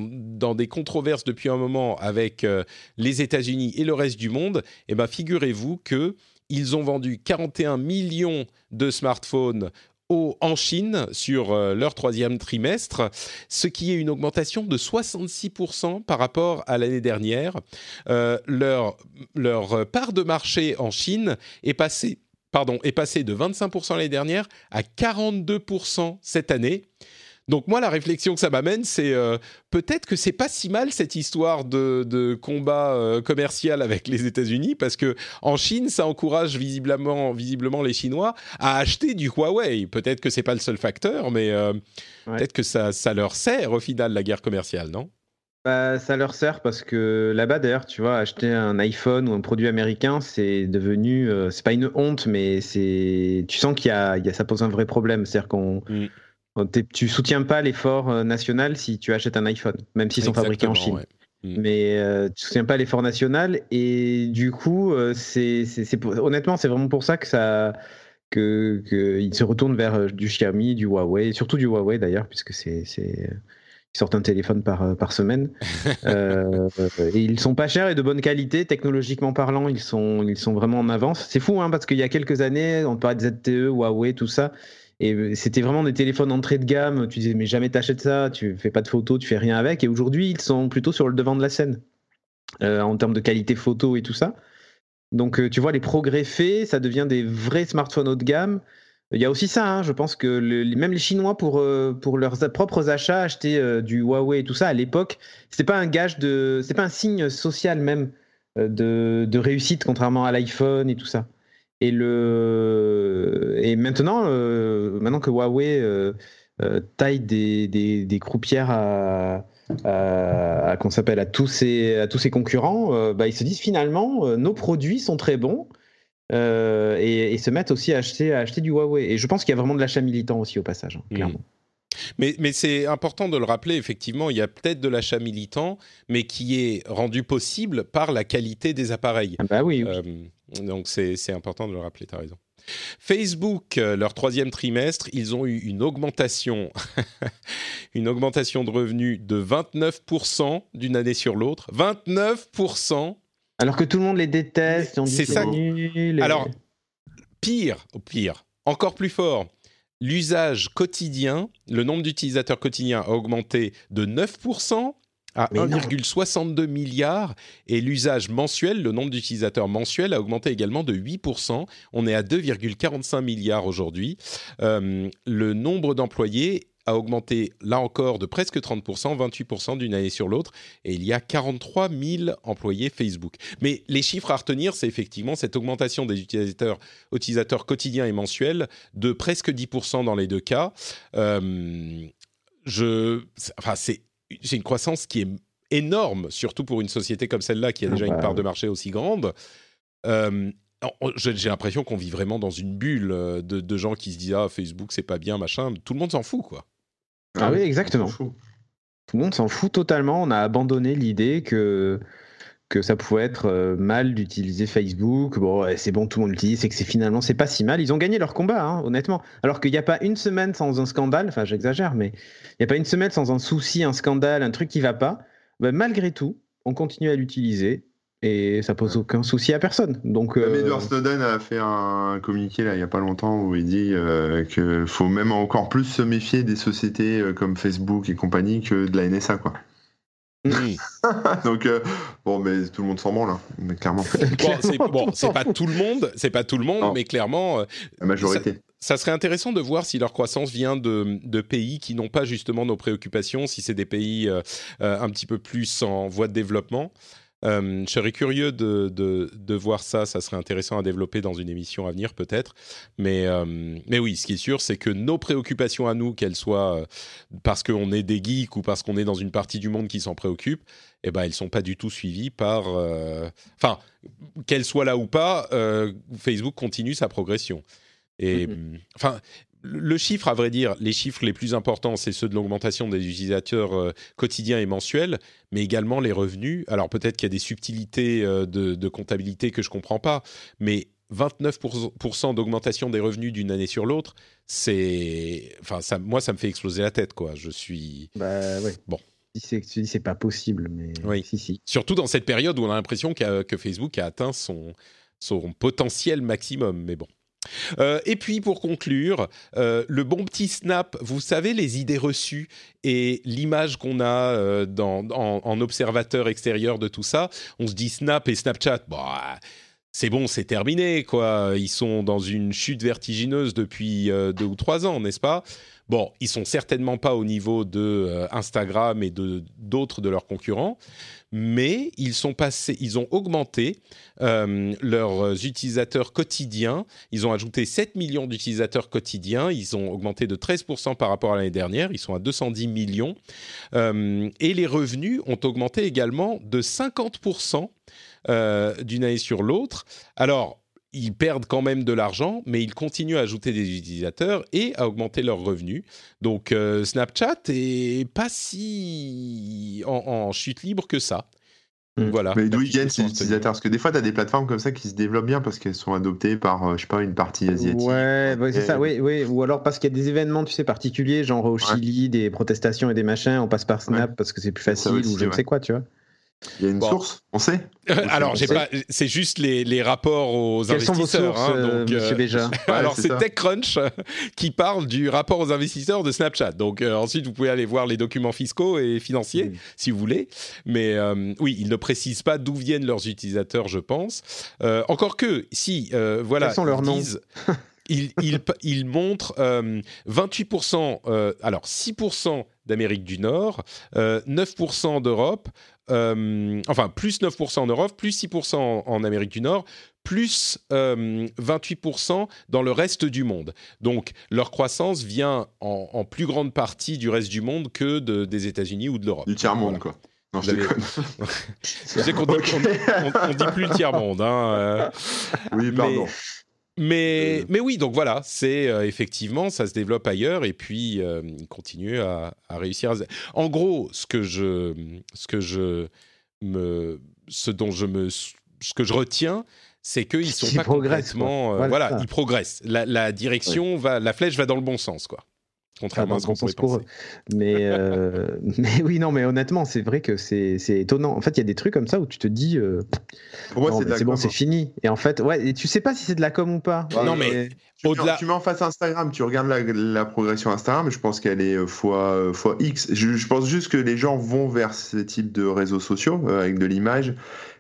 des controverses depuis un moment avec euh, les États-Unis et le reste du monde, eh ben, figurez-vous que ils ont vendu 41 millions de smartphones en Chine sur euh, leur troisième trimestre, ce qui est une augmentation de 66% par rapport à l'année dernière. leur part de marché en Chine est passée pardon, est passé de 25% l'année dernière à 42% cette année. Donc moi, la réflexion que ça m'amène, c'est euh, peut-être que c'est pas si mal cette histoire de, combat euh, commercial avec les États-Unis, parce que en Chine, ça encourage visiblement, visiblement les Chinois à acheter du Huawei. Peut-être que c'est pas le seul facteur, mais euh, peut-être que ça, ça leur sert au final la guerre commerciale, non? Bah, ça leur sert parce que là-bas, d'ailleurs, tu vois, acheter un iPhone ou un produit américain, c'est devenu, euh, c'est pas une honte, mais c'est, tu sens qu'il y a, il y a, ça pose un vrai problème. C'est-à-dire qu'on, mm. tu soutiens pas l'effort euh, national si tu achètes un iPhone, même s'ils sont fabriqués en Chine. Mm. Mais euh, tu soutiens pas l'effort national et du coup, c'est, c'est, honnêtement, c'est vraiment pour ça que ça, que, que se retournent vers du Xiaomi, du Huawei, surtout du Huawei d'ailleurs, puisque c'est, c'est sortent un téléphone par, euh, par semaine. euh, et ils sont pas chers et de bonne qualité, technologiquement parlant, ils sont, ils sont vraiment en avance. C'est fou, hein, parce qu'il y a quelques années, on parlait de ZTE, Huawei, tout ça. Et c'était vraiment des téléphones entrée de gamme. Tu disais, mais jamais t'achètes ça, tu fais pas de photos, tu fais rien avec. Et aujourd'hui, ils sont plutôt sur le devant de la scène euh, en termes de qualité photo et tout ça. Donc, euh, tu vois, les progrès faits, ça devient des vrais smartphones haut de gamme. Il y a aussi ça, hein, je pense que même les Chinois, pour, euh, pour leurs propres achats, acheter euh, du Huawei et tout ça, à l'époque, c'était pas un gage de. c'est pas un signe social même euh, de, de, réussite, contrairement à l'iPhone et tout ça. Et, le, et maintenant, maintenant que Huawei taille des, des, des, croupières à. à, qu'on s'appelle à tous ses à tous concurrents, bah, ils se disent finalement nos produits sont très bons, euh, et, se mettent aussi à acheter, à acheter du Huawei. Et je pense qu'il y a vraiment de l'achat militant aussi au passage, hein, clairement. Mais, mais c'est important de le rappeler, effectivement, il y a peut-être de l'achat militant, mais qui est rendu possible par la qualité des appareils. Ah bah oui. Euh, donc c'est important de le rappeler, tu as raison. Facebook, euh, leur troisième trimestre, ils ont eu une augmentation, une augmentation de revenus de 29% d'une année sur l'autre. 29% alors que tout le monde les déteste, c'est ça. Alors, pire, pire, encore plus fort, l'usage quotidien, le nombre d'utilisateurs quotidiens a augmenté de 9% à 1,62 milliard et l'usage mensuel, le nombre d'utilisateurs mensuels a augmenté également de 8%. On est à 2,45 milliards aujourd'hui. Euh, le nombre d'employés a augmenté là encore de presque 30%, 28% d'une année sur l'autre, et il y a 43 000 employés Facebook. Mais les chiffres à retenir, c'est effectivement cette augmentation des utilisateurs, utilisateurs quotidiens et mensuels de presque 10% dans les deux cas. Euh, je, enfin, c'est une croissance qui est énorme, surtout pour une société comme celle-là qui a déjà une part de marché aussi grande. Euh, j'ai l'impression qu'on vit vraiment dans une bulle euh, de, de, gens qui se disent ah Facebook c'est pas bien machin. Tout le monde s'en fout quoi. Ah oui, exactement. Tout le monde s'en fout totalement. On a abandonné l'idée que, que ça pouvait être euh, mal d'utiliser Facebook. Bon, c'est bon, tout le monde l'utilise, c'est que c'est finalement, c'est pas si mal. Ils ont gagné leur combat, hein, honnêtement. Alors qu'il n'y a pas une semaine sans un scandale, enfin j'exagère, mais il n'y a pas une semaine sans un souci, un scandale, un truc qui va pas. Ben, malgré tout, on continue à l'utiliser et ça pose aucun souci à personne. Donc, euh... Edward Snowden a fait un communiqué là il y a pas longtemps où il dit euh, qu'il faut même encore plus se méfier des sociétés euh, comme Facebook et compagnie que de la NSA quoi. Donc euh, bon mais tout le monde s'en branle hein, mais clairement. bon, c'est pas tout le monde, c'est pas tout le monde, mais clairement la majorité. Ça, serait intéressant de voir si leur croissance vient de, de pays qui n'ont pas justement nos préoccupations, si c'est des pays un petit peu plus en voie de développement. Euh, je serais curieux de, de, voir ça. Ça serait intéressant à développer dans une émission à venir, peut-être. Mais, euh, mais oui, ce qui est sûr, c'est que nos préoccupations à nous, qu'elles soient euh, parce qu'on est des geeks ou parce qu'on est dans une partie du monde qui s'en préoccupe, eh ben, elles ne sont pas du tout suivies par. Enfin, qu'elles soient là ou pas, Facebook continue sa progression. Et mm-hmm. enfin, le chiffre, à vrai dire, les chiffres les plus importants, c'est ceux de l'augmentation des utilisateurs euh, quotidiens et mensuels, mais également les revenus. Alors peut-être qu'il y a des subtilités euh, de, comptabilité que je ne comprends pas, mais 29% d'augmentation des revenus d'une année sur l'autre, c'est, enfin, ça, moi, ça me fait exploser la tête, quoi. Je suis. Bah ouais. Bon. Tu dis c'est pas possible, mais oui. si, si. Surtout dans cette période où on a l'impression que Facebook a atteint son, son potentiel maximum, mais bon. Euh, et puis pour conclure, euh, le bon petit snap, vous savez les idées reçues et l'image qu'on a euh, en, observateur extérieur de tout ça, on se dit Snap et Snapchat, bah, c'est bon, c'est terminé quoi. Ils sont dans une chute vertigineuse depuis deux ou trois ans, n'est-ce pas? Bon, ils sont certainement pas au niveau de Instagram et d'autres de leurs concurrents, mais ils sont passés, ils ont augmenté euh, leurs utilisateurs quotidiens. Ils ont ajouté 7 millions d'utilisateurs quotidiens. Ils ont augmenté de 13% par rapport à l'année dernière. Ils sont à 210 millions. Euh, et les revenus ont augmenté également de 50% euh, d'une année sur l'autre. Alors, ils perdent quand même de l'argent, mais ils continuent à ajouter des utilisateurs et à augmenter leurs revenus. Donc euh, Snapchat est pas si en, chute libre que ça. Hmm. Voilà. Mais d'où ils viennent ces utilisateurs? Parce que des fois, tu as des plateformes comme ça qui se développent bien parce qu'elles sont adoptées par, euh, je sais pas, une partie asiatique. Ouais, c'est ça, oui, oui. Ou alors parce qu'il y a des événements, tu sais, particuliers, genre au Chili, des protestations et des machins, on passe par Snap parce que c'est plus facile ou je ne sais quoi, tu vois. Il y a une source, on sait. alors, c'est juste les, rapports aux Quelles investisseurs. Sont vos sources, hein, donc, euh, déjà alors, c'est TechCrunch qui parle du rapport aux investisseurs de Snapchat. Donc, euh, ensuite, vous pouvez aller voir les documents fiscaux et financiers, si vous voulez. Mais euh, oui, ils ne précisent pas d'où viennent leurs utilisateurs, je pense. encore que, si, voilà. Quels sont leurs noms il, il, montre 28%, alors 6% d'Amérique du Nord, 9% d'Europe, euh, enfin plus 9% en Europe, plus 6% en, Amérique du Nord, plus 28% euh, dans le reste du monde. Donc leur croissance vient en, plus grande partie du reste du monde que des États-Unis ou de l'Europe. Du tiers-monde, quoi. Non, je sais qu'on dit, dit, plus le tiers-monde. Hein, euh. oui, pardon. Mais, euh. mais oui, donc voilà, c'est euh, effectivement, ça se développe ailleurs et puis euh, il continue à, réussir. En gros, ce que je, ce que je me, ce dont je me, ce que je retiens, c'est qu'ils sont pas complètement, voilà, ils progressent. La, direction va, la flèche va dans le bon sens, quoi. Contrairement à ce qu'on pourrait penser. Mais, euh, mais oui, non, mais honnêtement, c'est vrai que c'est étonnant. En fait, il y a des trucs comme ça où tu te dis, euh, c'est bon, c'est hein. fini. Et en fait, ouais, et tu sais pas si c'est de la com ou pas. non, mais tu, mets, tu mets en face Instagram, tu regardes la, progression Instagram, je pense qu'elle est euh, fois, fois X. Je, je, pense juste que les gens vont vers ce type de réseaux sociaux avec de l'image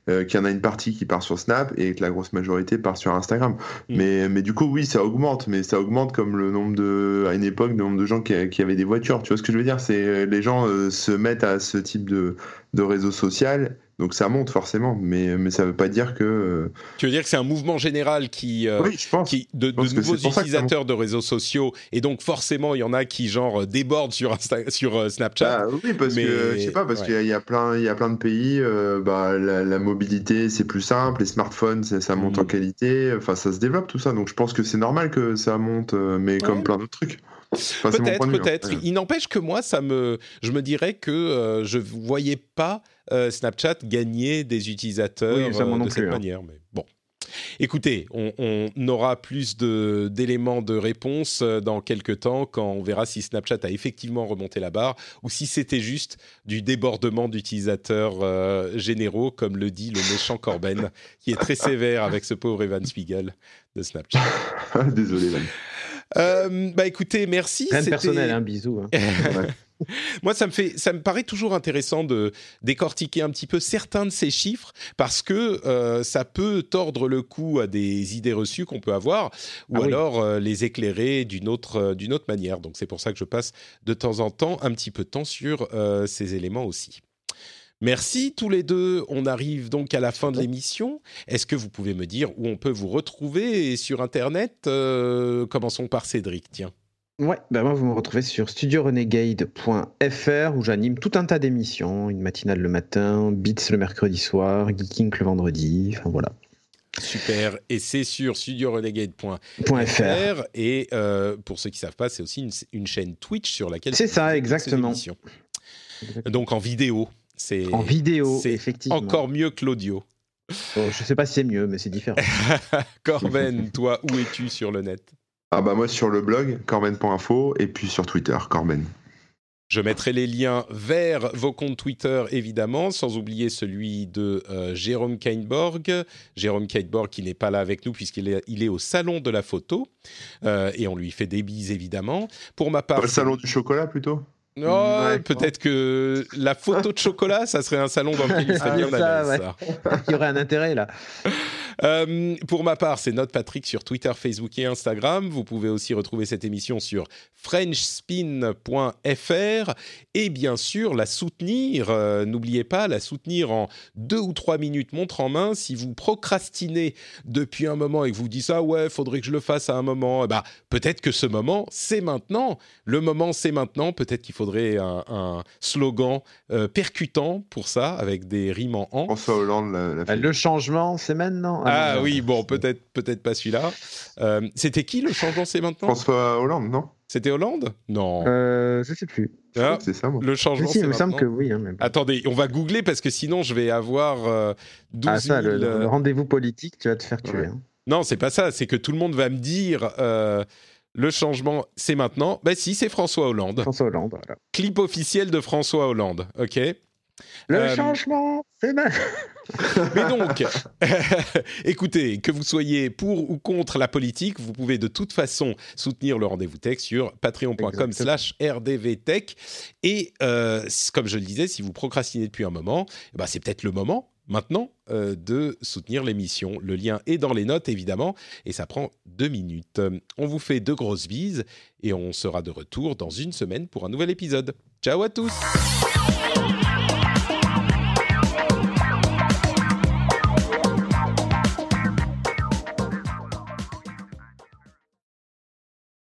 euh, qu'il y en a une partie qui part sur Snap et que la grosse majorité part sur Instagram. Mm. Mais, mais du coup, oui, ça augmente, mais ça augmente comme le nombre de, à une époque, le nombre de gens qui, qui avaient des voitures. Tu vois ce que je veux dire? C'est les gens euh, se mettent à ce type de, de réseau social donc ça monte forcément, mais, mais ça ne veut pas dire que. Euh, tu veux dire que c'est un mouvement général qui, euh, oui, je pense. qui de, nouveaux utilisateurs de réseaux sociaux, et donc forcément il y en a qui genre débordent sur, Insta sur euh, Snapchat. Bah, oui, parce que je sais pas, parce qu'il y, a plein, il y a plein de pays, bah, la, mobilité c'est plus simple, les smartphones ça, monte en mm. qualité, enfin ça se développe tout ça, donc je pense que c'est normal que ça monte, mais comme plein d'autres trucs peut-être, hein. peut-être. Il n'empêche que moi, ça me, je me dirais que euh, je ne voyais pas euh, Snapchat gagner des utilisateurs euh, de cette hein. manière. Mais bon. Écoutez, on, aura plus d'éléments de, réponse dans quelques temps quand on verra si Snapchat a effectivement remonté la barre ou si c'était juste du débordement d'utilisateurs généraux, comme le dit le méchant Corben, qui est très sévère avec ce pauvre Evan Spiegel de Snapchat. Désolé, Evan. Euh, bah écoutez, merci. Rien de personnel, un hein, bisou. Hein. Moi, ça me fait, ça me paraît toujours intéressant de décortiquer un petit peu certains de ces chiffres parce que euh, ça peut tordre le cou à des idées reçues qu'on peut avoir ou ah alors euh, les éclairer d'une autre, d'une autre manière. Donc c'est pour ça que je passe de temps en temps un petit peu de temps sur ces éléments aussi. Merci tous les deux. On arrive donc à la fin de l'émission. Est-ce que vous pouvez me dire où on peut vous retrouver sur Internet euh, Commençons par Cédric, tiens. Ouais, ben moi vous me retrouvez sur studiorenegade.fr où j'anime tout un tas d'émissions, une matinale le matin, Beats le mercredi soir, Geeking le vendredi, enfin voilà. Super, et c'est sur studiorenegade.fr et euh, pour ceux qui ne savent pas, c'est aussi une, une, chaîne Twitch sur laquelle c'est ça exactement. Donc en vidéo, c'est en vidéo, c'est effectivement. Encore mieux que l'audio. Je je sais pas si c'est mieux, mais c'est différent. Corben, toi, où es-tu sur le net? Ah bah moi sur le blog corben.info et puis sur Twitter Corben. Je mettrai les liens vers vos comptes Twitter, évidemment, sans oublier celui de euh, Jérôme Kainborg. Jérôme Kainborg qui n'est pas là avec nous puisqu'il est, il est au salon de la photo. Euh, et on lui fait des bises, évidemment. Pour ma part... le salon du chocolat, plutôt? Oh, peut-être que la photo de chocolat, ça serait un salon dans lequel il serait bien ça, Il y aurait un intérêt là. Euh, pour ma part, c'est Note Patrick sur Twitter, Facebook et Instagram. Vous pouvez aussi retrouver cette émission sur frenchspin.fr et bien sûr la soutenir. Euh, n'oubliez pas, la soutenir en deux ou trois minutes montre en main. Si vous procrastinez depuis un moment et que vous dites ça, ah ouais, faudrait que je le fasse à un moment, eh ben, peut-être que ce moment, c'est maintenant. Le moment, c'est maintenant. Peut-être qu'il faudrait un, slogan euh, percutant pour ça, avec des rimes en en. François Hollande l'a fait. Le changement, c'est maintenant. Ah, ah oui, bon, peut-être peut-être pas celui-là. Euh, c'était qui le changement, c'est maintenant? François Hollande, non? C'était Hollande? Non. Euh, je sais plus. Ah, c'est ça, moi. Le changement, c'est Il me semble que oui. Hein, Attendez, on va googler parce que sinon, je vais avoir euh, 12 ah, ça, le, rendez-vous politique, tu vas te faire tuer. Hein. Non, c'est pas ça. C'est que tout le monde va me dire euh, le changement, c'est maintenant. Ben si, c'est François Hollande. François Hollande, voilà. Clip officiel de François Hollande, ok? Le euh, changement, c'est maintenant. Mais donc, écoutez, que vous soyez pour ou contre la politique, vous pouvez de toute façon soutenir le rendez-vous tech sur patreon.com slash rdvtech. Et euh, comme je le disais, si vous procrastinez depuis un moment, eh ben c'est peut-être le moment maintenant euh, de soutenir l'émission. Le lien est dans les notes, évidemment, et ça prend deux minutes. On vous fait de grosses bises et on sera de retour dans une semaine pour un nouvel épisode. Ciao à tous